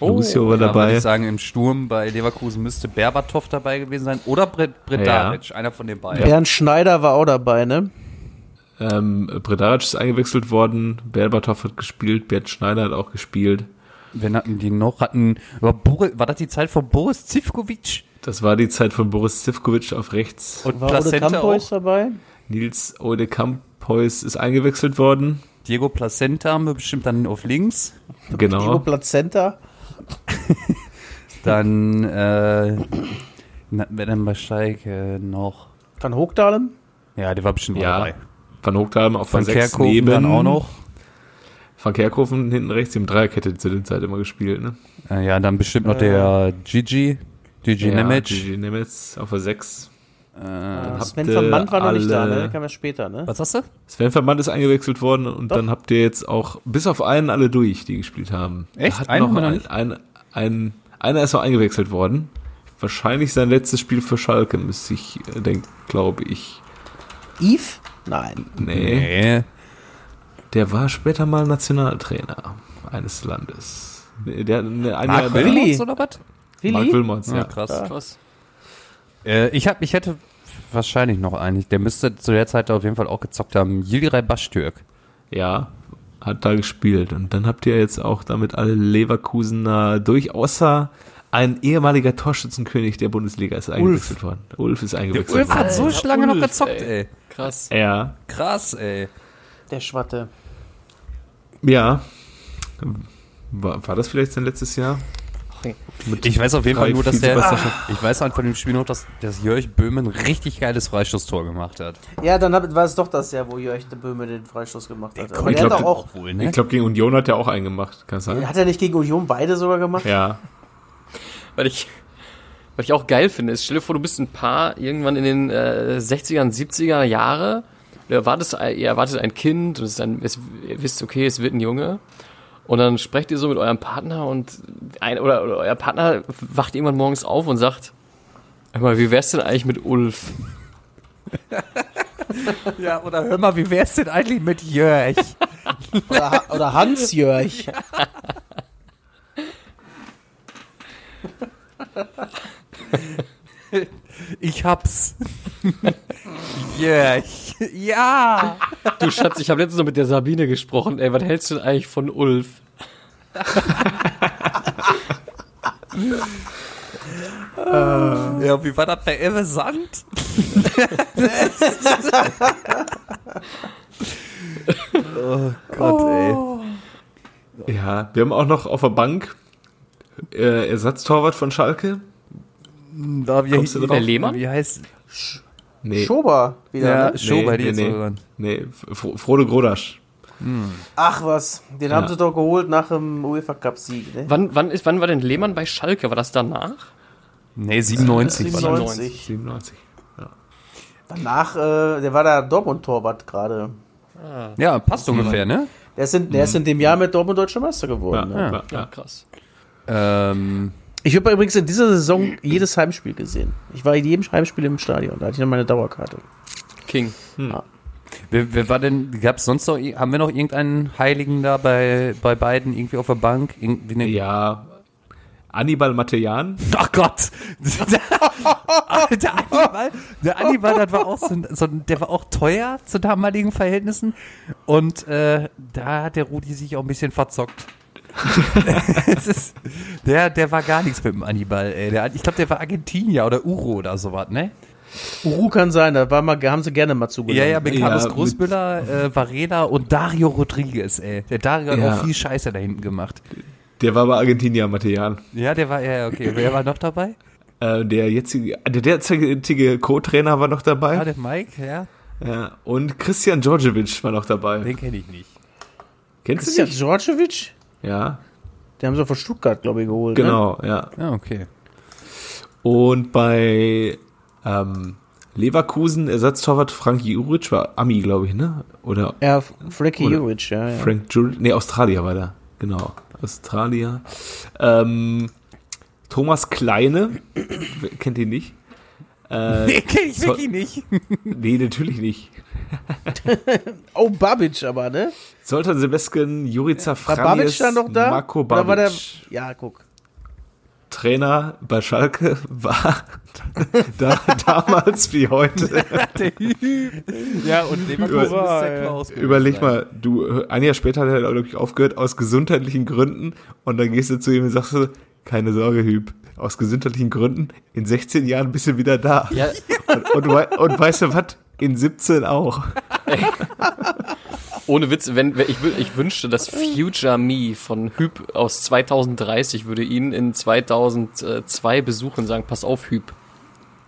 Lucio war
Ja, würde
dabei.
ich sagen, im Sturm bei Leverkusen müsste Berbatov dabei gewesen sein. Oder Bred Bredaric, einer von den beiden.
Bernd Schneider war auch dabei, ne?
Ähm, Bredaric ist eingewechselt worden, Berbatov hat gespielt, Bert Schneider hat auch gespielt.
Wen hatten die noch? Hatten, war, Boris, war das die Zeit von Boris Zivkovic?
Das war die Zeit von Boris Zivkovic auf rechts.
Und
War Ode Campois
auch?
dabei?
Nils Ode Campois ist eingewechselt worden.
Diego Placenta haben wir bestimmt dann auf links.
Diego
Genau.
Plazenta?
Dann, äh, na, wer denn bei Schalke noch?
Van Hoogdalem?
Ja, der war bestimmt
Ja.
dabei.
Van Hoogdalem auf
Van
der 6
Kerkhoven
neben.
dann auch noch.
Van Kerkhoven hinten rechts, die haben Dreierkette zu der Zeit immer gespielt, ne?
Äh, ja, dann bestimmt noch der Gigi. Gigi
ja,
Nemec.
Gigi Nemetz auf der 6.
Äh,
Sven
ihr
Vermandt war noch nicht da, ne? Der kam ja später, ne?
was hast du?
Sven Vermandt ist eingewechselt worden und
Doch.
dann habt ihr jetzt auch bis auf einen alle durch, die gespielt haben.
Echt? Einen
noch ein, ein, ein, einer ist noch eingewechselt worden. Wahrscheinlich sein letztes Spiel für Schalke, müsste ich äh, denken, glaube ich.
Yves? Nein.
Nee,
Nee.
der war später mal Nationaltrainer eines Landes. Der, hat eine, ein
Mark
Willi?
Wilmots oder was?
Willi?
Mark Wilmots,
Ja,
ja.
krass.
Krass.
Äh, ich, hab, ich hätte wahrscheinlich noch einen. Der müsste zu der Zeit auf jeden Fall auch gezockt haben. Yildiray Baştürk.
Ja, hat da gespielt. Und dann habt ihr jetzt auch damit alle Leverkusener durch, außer ein ehemaliger Torschützenkönig der Bundesliga ist eingewechselt worden. Ulf ist eingewechselt
Ulf
worden.
hat so
Alter,
lange noch
Ulf,
gezockt,
ey.
ey.
Krass.
Ja.
Krass, ey.
Der Schwatte.
Ja. War, war das vielleicht sein letztes Jahr?
Ich weiß auf jeden Fall nur, dass der.
Vizemeisterschaften.
Ich weiß halt von dem Spiel noch, dass, dass Jörg Böhmen ein richtig geiles Freistoßtor gemacht hat.
Ja, dann hab, war es doch das Jahr, wo Jörg de Böhme den Freistoß gemacht hat. Aber
Ich
der hat
glaub,
doch auch.
Wohl,
Ich glaube, gegen Union hat er auch einen gemacht. Kann sein?
Hat er nicht gegen Union beide sogar gemacht?
Ja.
Weil ich, weil ich auch geil finde, ist, stell dir vor, du bist ein Paar irgendwann in den äh, 60er, 70er Jahre, du erwartest, ihr erwartet ein Kind und es ist ein, es, ihr wisst, okay, es wird ein Junge. Und dann sprecht ihr so mit eurem Partner und ein, oder, oder euer Partner wacht irgendwann morgens auf und sagt, hör mal, wie wär's denn eigentlich mit Ulf?
Ja, oder hör mal, wie wär's denn eigentlich mit Jörg?
Oder, oder Hans Jörg?
Ich hab's. Jörg. Ja.
Du Schatz, ich habe letztens noch mit der Sabine gesprochen, ey, was hältst du denn eigentlich von Ulf?
Ja, wie war das bei Ewe Sand? oh Gott, ey.
Ja, wir haben auch noch auf der Bank äh, Ersatztorwart von Schalke.
Da, wie,
Kommst du drauf?
Der Lehmann?
Wie heißt
Nee.
Schober wieder,
Ja,
ne?
Schober, die
nee,
jetzt
nee. Nee, Fro- Frodo Grodasch.
Ach was, den
Ja.
haben sie doch geholt nach dem UEFA Cup Sieg, ne?
Wann, wann, ist, wann war denn Lehmann bei Schalke? War das danach?
Nee, 97 war das.
97.
97.
Danach, äh, der war da Dortmund-Torwart gerade.
Ja, passt ungefähr, ne?
Der ist, in, der ist in dem Jahr mit Dortmund Deutscher Meister
Ja,
geworden. ne?
ja,
Ja,
ja.
krass.
Ähm,
Ich habe übrigens in dieser Saison jedes Heimspiel gesehen. Ich war in jedem Heimspiel im Stadion. Da hatte ich noch meine Dauerkarte.
King.
Wer, wer war denn, gab's sonst noch, haben wir noch irgendeinen Heiligen da bei, bei beiden irgendwie auf der Bank? Irgendwie eine,
Ja. Annibal Matejan.
Ach Gott! der Annibal, der Annibal, das war auch so, ein- so, der war auch teuer zu damaligen Verhältnissen. Und äh, da hat der Rudi sich auch ein bisschen verzockt. Ist, der, der war gar nichts mit dem Annibal, ey. Der, ich glaube, der war Argentinier oder Uro oder sowas, ne?
Uru kann sein, da war mal, haben sie gerne mal zugelassen.
Ja, ja, mit
Ja,
Carlos
mit-
Großmüller, äh, Varela und Dario Rodriguez, ey. Der Dario hat
Ja.
auch viel Scheiße da hinten gemacht.
Der war bei Argentinier Matejan.
Ja, der war, ja, okay. Wer war noch dabei?
Äh, der jetzige, der derzeitige Co-Trainer war noch
Ah,
dabei.
der Mike, ja.
Ja. Und Christian Djordjevic war noch dabei.
Den kenne ich nicht.
Kennst du
Christian
nicht?
Djordjevic?
Ja,
Den haben sie von Stuttgart, glaube ich, geholt. Ne?
genau, ja.
Ah, okay.
Und bei ähm, Leverkusen Ersatztorwart Frank Juric war Ami, glaube ich, ne? Oder
Ja, Frankie Juric, ja, ja.
Frank Juric? Nee, Australier war der. Genau, Australier. Ähm, Thomas Kleine, kennt ihr nicht? Äh,
Nee, kenne ich
so-
wirklich nicht.
nee, natürlich nicht.
Oh, Babic aber, ne?
Soltan Sebeskin, Jurica
War Babic
Franjes,
da noch da?
Marco
Oder war der,
Babic.
ja, guck.
Trainer bei Schalke war da, damals wie heute.
ja, und Leverkusen ist
Hurra,
der
ey.
Klaus.
Überleg mal, du, ein Jahr später hat er glaube ich aufgehört aus gesundheitlichen Gründen und dann gehst du zu ihm und sagst du, keine Sorge, Hüb, aus gesundheitlichen Gründen, in 16 Jahren bist du wieder da.
Ja,
Und, und, wei- und weißt du was? In 17 auch.
ohne Witz, wenn, wenn ich, ich wünschte, das Future Me von Hüb aus 2030 würde ihn in 2002 besuchen und sagen, pass auf, Hüb.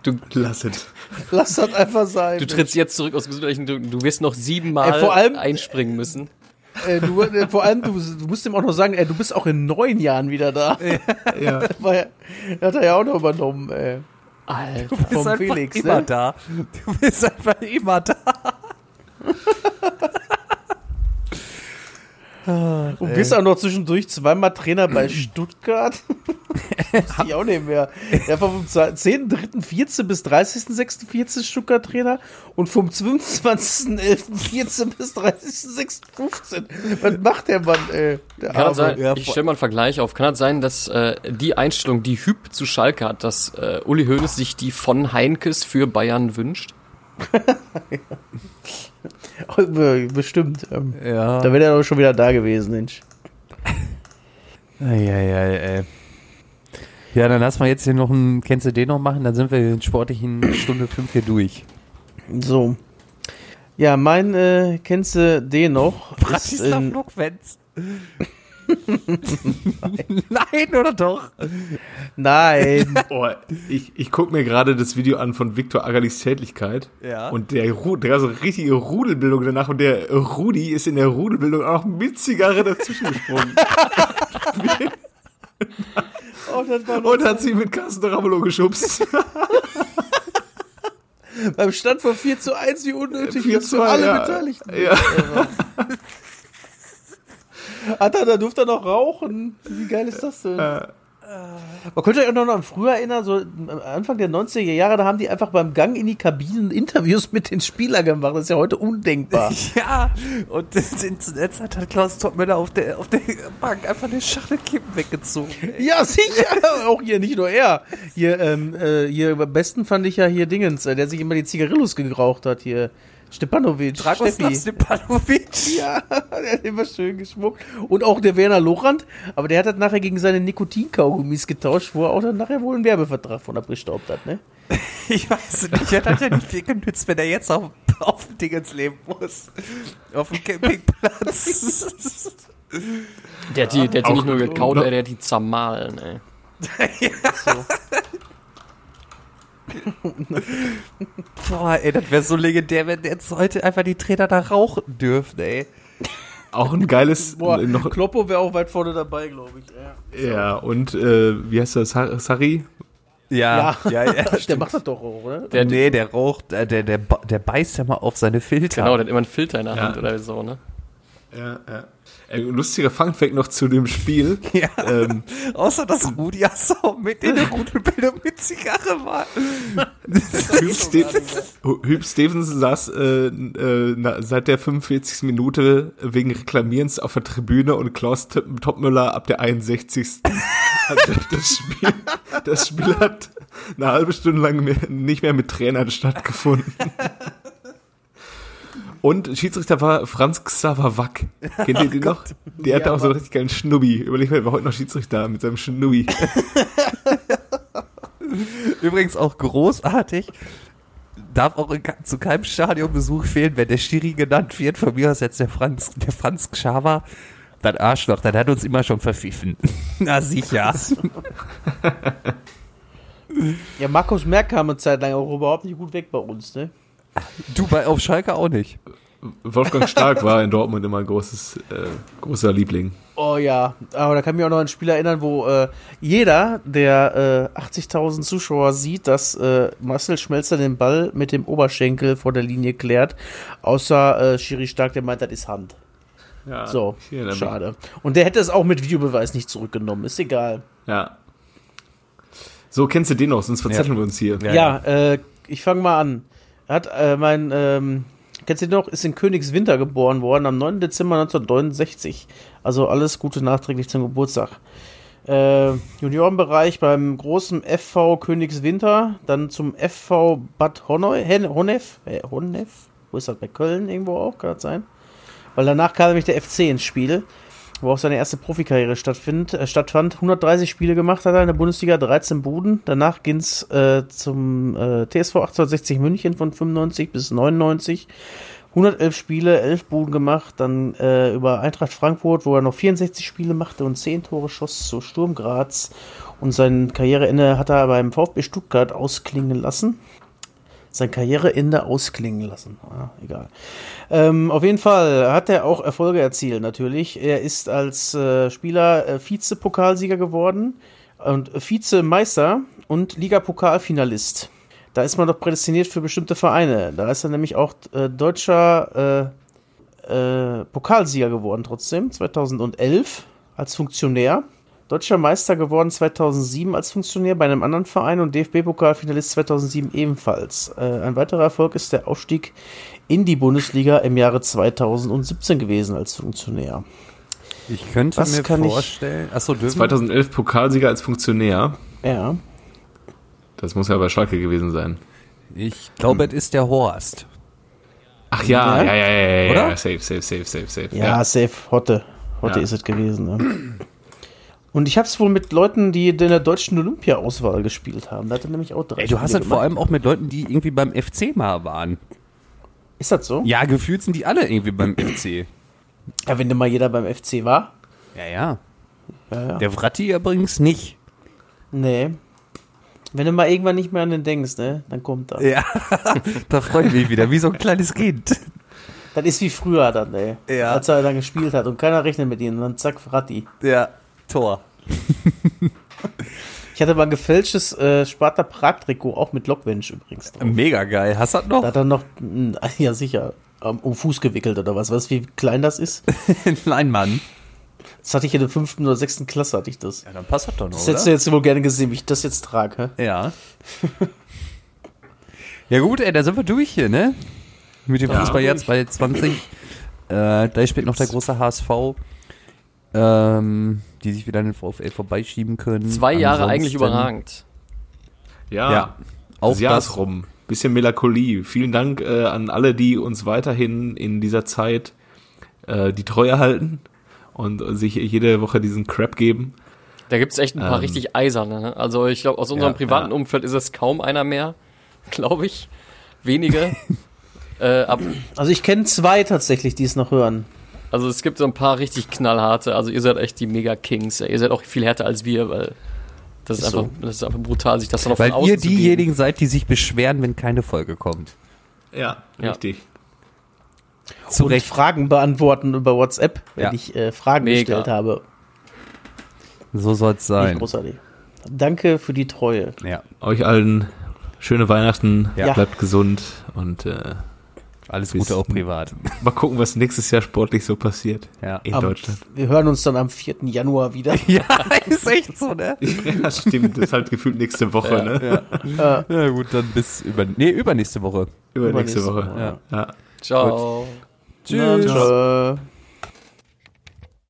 Du,
Lass es.
Lass das einfach sein.
du trittst jetzt zurück aus gesundheitlichen Gründen. Du wirst noch siebenmal
Ey, vor allem-
einspringen müssen.
Äh, du, äh, vor allem, du, du musst ihm auch noch sagen, ey, du bist auch in neun Jahren wieder da.
Ja.
Ja, hat er ja auch noch übernommen, ey.
Alter.
Du bist
vom
einfach
Felix,
immer
ne?
da. Du bist einfach immer da.
Und bist auch noch zwischendurch zweimal Trainer bei Stuttgart. Wusste ich auch nicht mehr. Er war vom 10.3.14 bis 30.06.14 Stuttgart Trainer und vom 25.11.14 bis 30.06.15. Was macht der Mann, ey? Der
Kann
Arme.
sein,
Ja,
ich stelle mal einen Vergleich auf. Kann das sein, dass äh, die Einstellung, die Hüb zu Schalke hat, dass äh, Uli Hoeneß sich die von Heinkes für Bayern wünscht?
Bestimmt. Ähm,
Ja.
Da wäre er doch schon wieder da gewesen, Mensch.
Eieiei. Ja, dann lass mal jetzt hier noch einen, kennst du den noch machen? Dann sind wir in sportlichen Stunde 5 hier durch.
So. Ja, mein, äh, kennst du den noch? Ist
Bratislav
in,
Lokwenz. Nein, oder doch?
nein.
Oh, ich, ich gucke mir gerade das Video an von Viktor Agalis Tätlichkeit.
Ja.
Und der, Ru der hat so eine richtige Rudelbildung danach und der Rudi ist in der Rudelbildung auch mit Zigarre dazwischen gesprungen.
Oh, das war
und hat sie mit Carsten Ramelow geschubst.
beim Stand von 4 zu 1, wie unnötig
4
das für
zu
alle
ja.
Beteiligten.
Ja.
Hat er, da durfte er noch rauchen. Wie geil ist das denn?
Äh.
Man könnte euch auch noch an früher erinnern, so am Anfang der 90er Jahre, da haben die einfach beim Gang in die Kabinen Interviews mit den Spielern gemacht. Das ist ja heute undenkbar.
Ja, und in der Zeit hat Klaus Topmüller auf der, auf der Bank einfach eine Schachtel Kippen weggezogen. ey.
ja, sicher. auch hier, nicht nur er. Hier, ähm, äh, hier, am besten fand ich ja hier Dingens, äh, der sich immer die Zigarillos geraucht hat, hier. Stepanovic,
Dragoslav. Stepanovic.
Ja, der hat immer schön geschmuckt. Und auch der Werner Lorand, aber der hat das nachher gegen seine Nikotinkaugummis getauscht, wo er auch dann nachher wohl einen Werbevertrag von abgestaubt hat, ne?
Ich weiß nicht, das hat ja nicht viel genützt, wenn er jetzt auf, auf dem Dingens leben muss. Auf dem Campingplatz.
Der hat die, der hat die nicht nur gekaut, ey, der hat die zermahlen, ey.
Boah, ey, das wäre so legendär, wenn jetzt heute einfach die Trainer da rauchen dürfen, ey.
Auch ein geiles,
Boah,
noch,
Kloppo wäre auch weit vorne dabei, glaube ich. Ja,
ja, und, äh, wie heißt das, Sa- Sari?
Ja, ja, ja.
der macht das doch auch, oder?
Der,
nee, der raucht, äh, der, der, der beißt ja mal auf seine Filter.
Genau, der hat immer einen Filter in der
Ja.
Hand oder so, ne?
Ja, ja. Lustiger Funfact noch zu dem Spiel.
Ja. Ähm, Außer dass Rudi Assau mit in der Rudelbildung mit Zigarre war.
Hüb, Ste Hüb Stevens saß äh, äh, seit der 45. Minute wegen Reklamierens auf der Tribüne und Klaus Topmüller ab der 61. also das, Spiel, das Spiel hat eine halbe Stunde lang mehr, nicht mehr mit Trainern stattgefunden. Und Schiedsrichter war Franz Xaver Wack. Kennt ihr den oh noch? Der ja, hatte auch so einen richtig geilen Schnubbi. Überleg mal, war heute noch Schiedsrichter mit seinem Schnubbi.
Übrigens auch großartig. Darf auch zu keinem Stadionbesuch fehlen, wenn der Schiri genannt wird. Von mir aus jetzt der Franz, der Franz Xaver. Das Arschloch, das hat uns immer schon verpfiffen. Na sicher.
ja, Markus Merck kam eine Zeit lang auch überhaupt nicht gut weg bei uns, ne?
Du bei auf Schalke auch nicht.
Wolfgang Stark war in Dortmund immer ein großes, äh, großer Liebling.
Oh ja, aber da kann ich mich auch noch an ein Spiel erinnern, wo äh, jeder, der äh, 80.000 Zuschauer sieht, dass äh, Marcel Schmelzer den Ball mit dem Oberschenkel vor der Linie klärt, außer äh, Schiri Stark, der meint, das ist Hand. Ja, so, schade. Und der hätte es auch mit Videobeweis nicht zurückgenommen, ist egal.
Ja. So, kennst du den noch, sonst verzetteln ja. wir uns hier.
Ja, ja äh, ich fange mal an hat äh, mein, ähm, kennst du noch, ist in Königswinter geboren worden am 9. Dezember 1969. Also alles Gute nachträglich zum Geburtstag. Äh, Juniorenbereich beim großen FV Königswinter, dann zum FV Bad Honnef, äh, Honnef, wo ist das, bei Köln irgendwo auch, kann das sein? Weil danach kam nämlich der FC ins Spiel wo auch seine erste Profikarriere stattfind, äh, stattfand. 130 Spiele gemacht hat er in der Bundesliga, 13 Buden. Danach ging es äh, zum äh, TSV 1860 München von 95 bis 99. 111 Spiele, 11 Buden gemacht, dann äh, über Eintracht Frankfurt, wo er noch 64 Spiele machte und 10 Tore schoss zu Sturm Graz. Und sein Karriereende hat er beim VfB Stuttgart ausklingen lassen sein Karriereende ausklingen lassen. Ah, egal. Ähm, auf jeden Fall hat er auch Erfolge erzielt, natürlich. Er ist als äh, Spieler äh, Vize-Pokalsieger geworden und Vizemeister und Ligapokalfinalist. Da ist man doch prädestiniert für bestimmte Vereine. Da ist er nämlich auch äh, deutscher äh, äh, Pokalsieger geworden, trotzdem, 2011 als Funktionär. Deutscher Meister geworden 2007 als Funktionär bei einem anderen Verein und DFB-Pokalfinalist 2007 ebenfalls. Äh, ein weiterer Erfolg ist der Aufstieg in die Bundesliga im Jahre 2017 gewesen als Funktionär.
Ich könnte Was mir vorstellen,
ich, achso, 2011 Pokalsieger als Funktionär.
Ja.
Das muss ja bei Schalke gewesen sein.
Ich glaube, hm. es ist der Horst.
Ach ja, ja, ja, ja, ja, ja, safe, safe, safe, safe, safe.
Ja, ja. safe, Hotte. Hotte ja. ist es gewesen. Ne? Und ich habe es wohl mit Leuten, die in der deutschen Olympia-Auswahl gespielt haben. Da hat er nämlich auch
drei. Ey, du hast halt vor allem auch mit Leuten, die irgendwie beim FC mal waren.
Ist das so?
Ja, gefühlt sind die alle irgendwie beim FC.
Ja, wenn denn mal jeder beim FC war.
Ja, ja. ja, ja. Der Vratti übrigens nicht.
Nee. Wenn du mal irgendwann nicht mehr an den denkst, ne, dann kommt er.
Ja, da freut mich wieder, wie so ein kleines Kind.
Das ist wie früher dann, ey. Ja. Als er dann gespielt hat und keiner rechnet mit ihm und dann zack, Vratti.
Ja. Tor.
ich hatte mal ein gefälschtes äh, Sparta Prag-Trikot, auch mit Lockwench übrigens.
Drauf. Mega geil. Hast du das noch?
Da hat er noch, ja sicher, um Fuß gewickelt oder was. Weißt du, wie klein das ist?
Nein, Mann.
Das hatte ich in der fünften oder sechsten Klasse, hatte ich das.
Ja, dann passt das doch noch,
Das hättest du jetzt wohl gerne gesehen, wie ich das jetzt trage.
Hä? Ja. ja gut, ey, da sind wir durch hier, ne? Mit dem ja, Fußball jetzt bei 20. Äh, da spielt noch der große HSV ähm, die sich wieder an den VfL vorbeischieben können.
Zwei Jahre Ansonsten, eigentlich überragend.
Ja, ja auch das Jahr ist rum. Bisschen Melancholie. Vielen Dank äh, an alle, die uns weiterhin in dieser Zeit äh, die Treue halten und sich jede Woche diesen Crap geben.
Da gibt es echt ein paar ähm, richtig eiserne. Ne? Also ich glaube, aus unserem ja, privaten ja. Umfeld ist es kaum einer mehr, glaube ich. Wenige.
äh, also ich kenne zwei tatsächlich, die es noch hören.
Also es gibt so ein paar richtig knallharte. Also ihr seid echt die Mega Kings. Ihr seid auch viel härter als wir, weil das ist, ist einfach, so. das ist einfach brutal, sich das dann
noch Weil ihr diejenigen seid, die sich beschweren, wenn keine Folge kommt.
Ja, ja. richtig.
Zu Recht. Fragen beantworten über WhatsApp, wenn ja. ich äh, Fragen Mega. gestellt habe.
So soll es sein.
großartig. Danke für die Treue.
Ja. Euch allen schöne Weihnachten, ja. bleibt gesund und äh,
Alles
Bis-
Gute auch privat.
Mal gucken, was nächstes Jahr sportlich so passiert
Ja.
in
Am-
Deutschland.
Wir hören uns dann am 4. Januar wieder.
ja, ist echt so, ne?
Ja, stimmt. Das ist halt gefühlt nächste Woche, ne?
Ja. ja, gut, dann bis über, nee, übernächste Woche.
Übernächste
Übernächste
Woche.
Woche.
Ja.
Ciao.
Tschüss.
Tschö.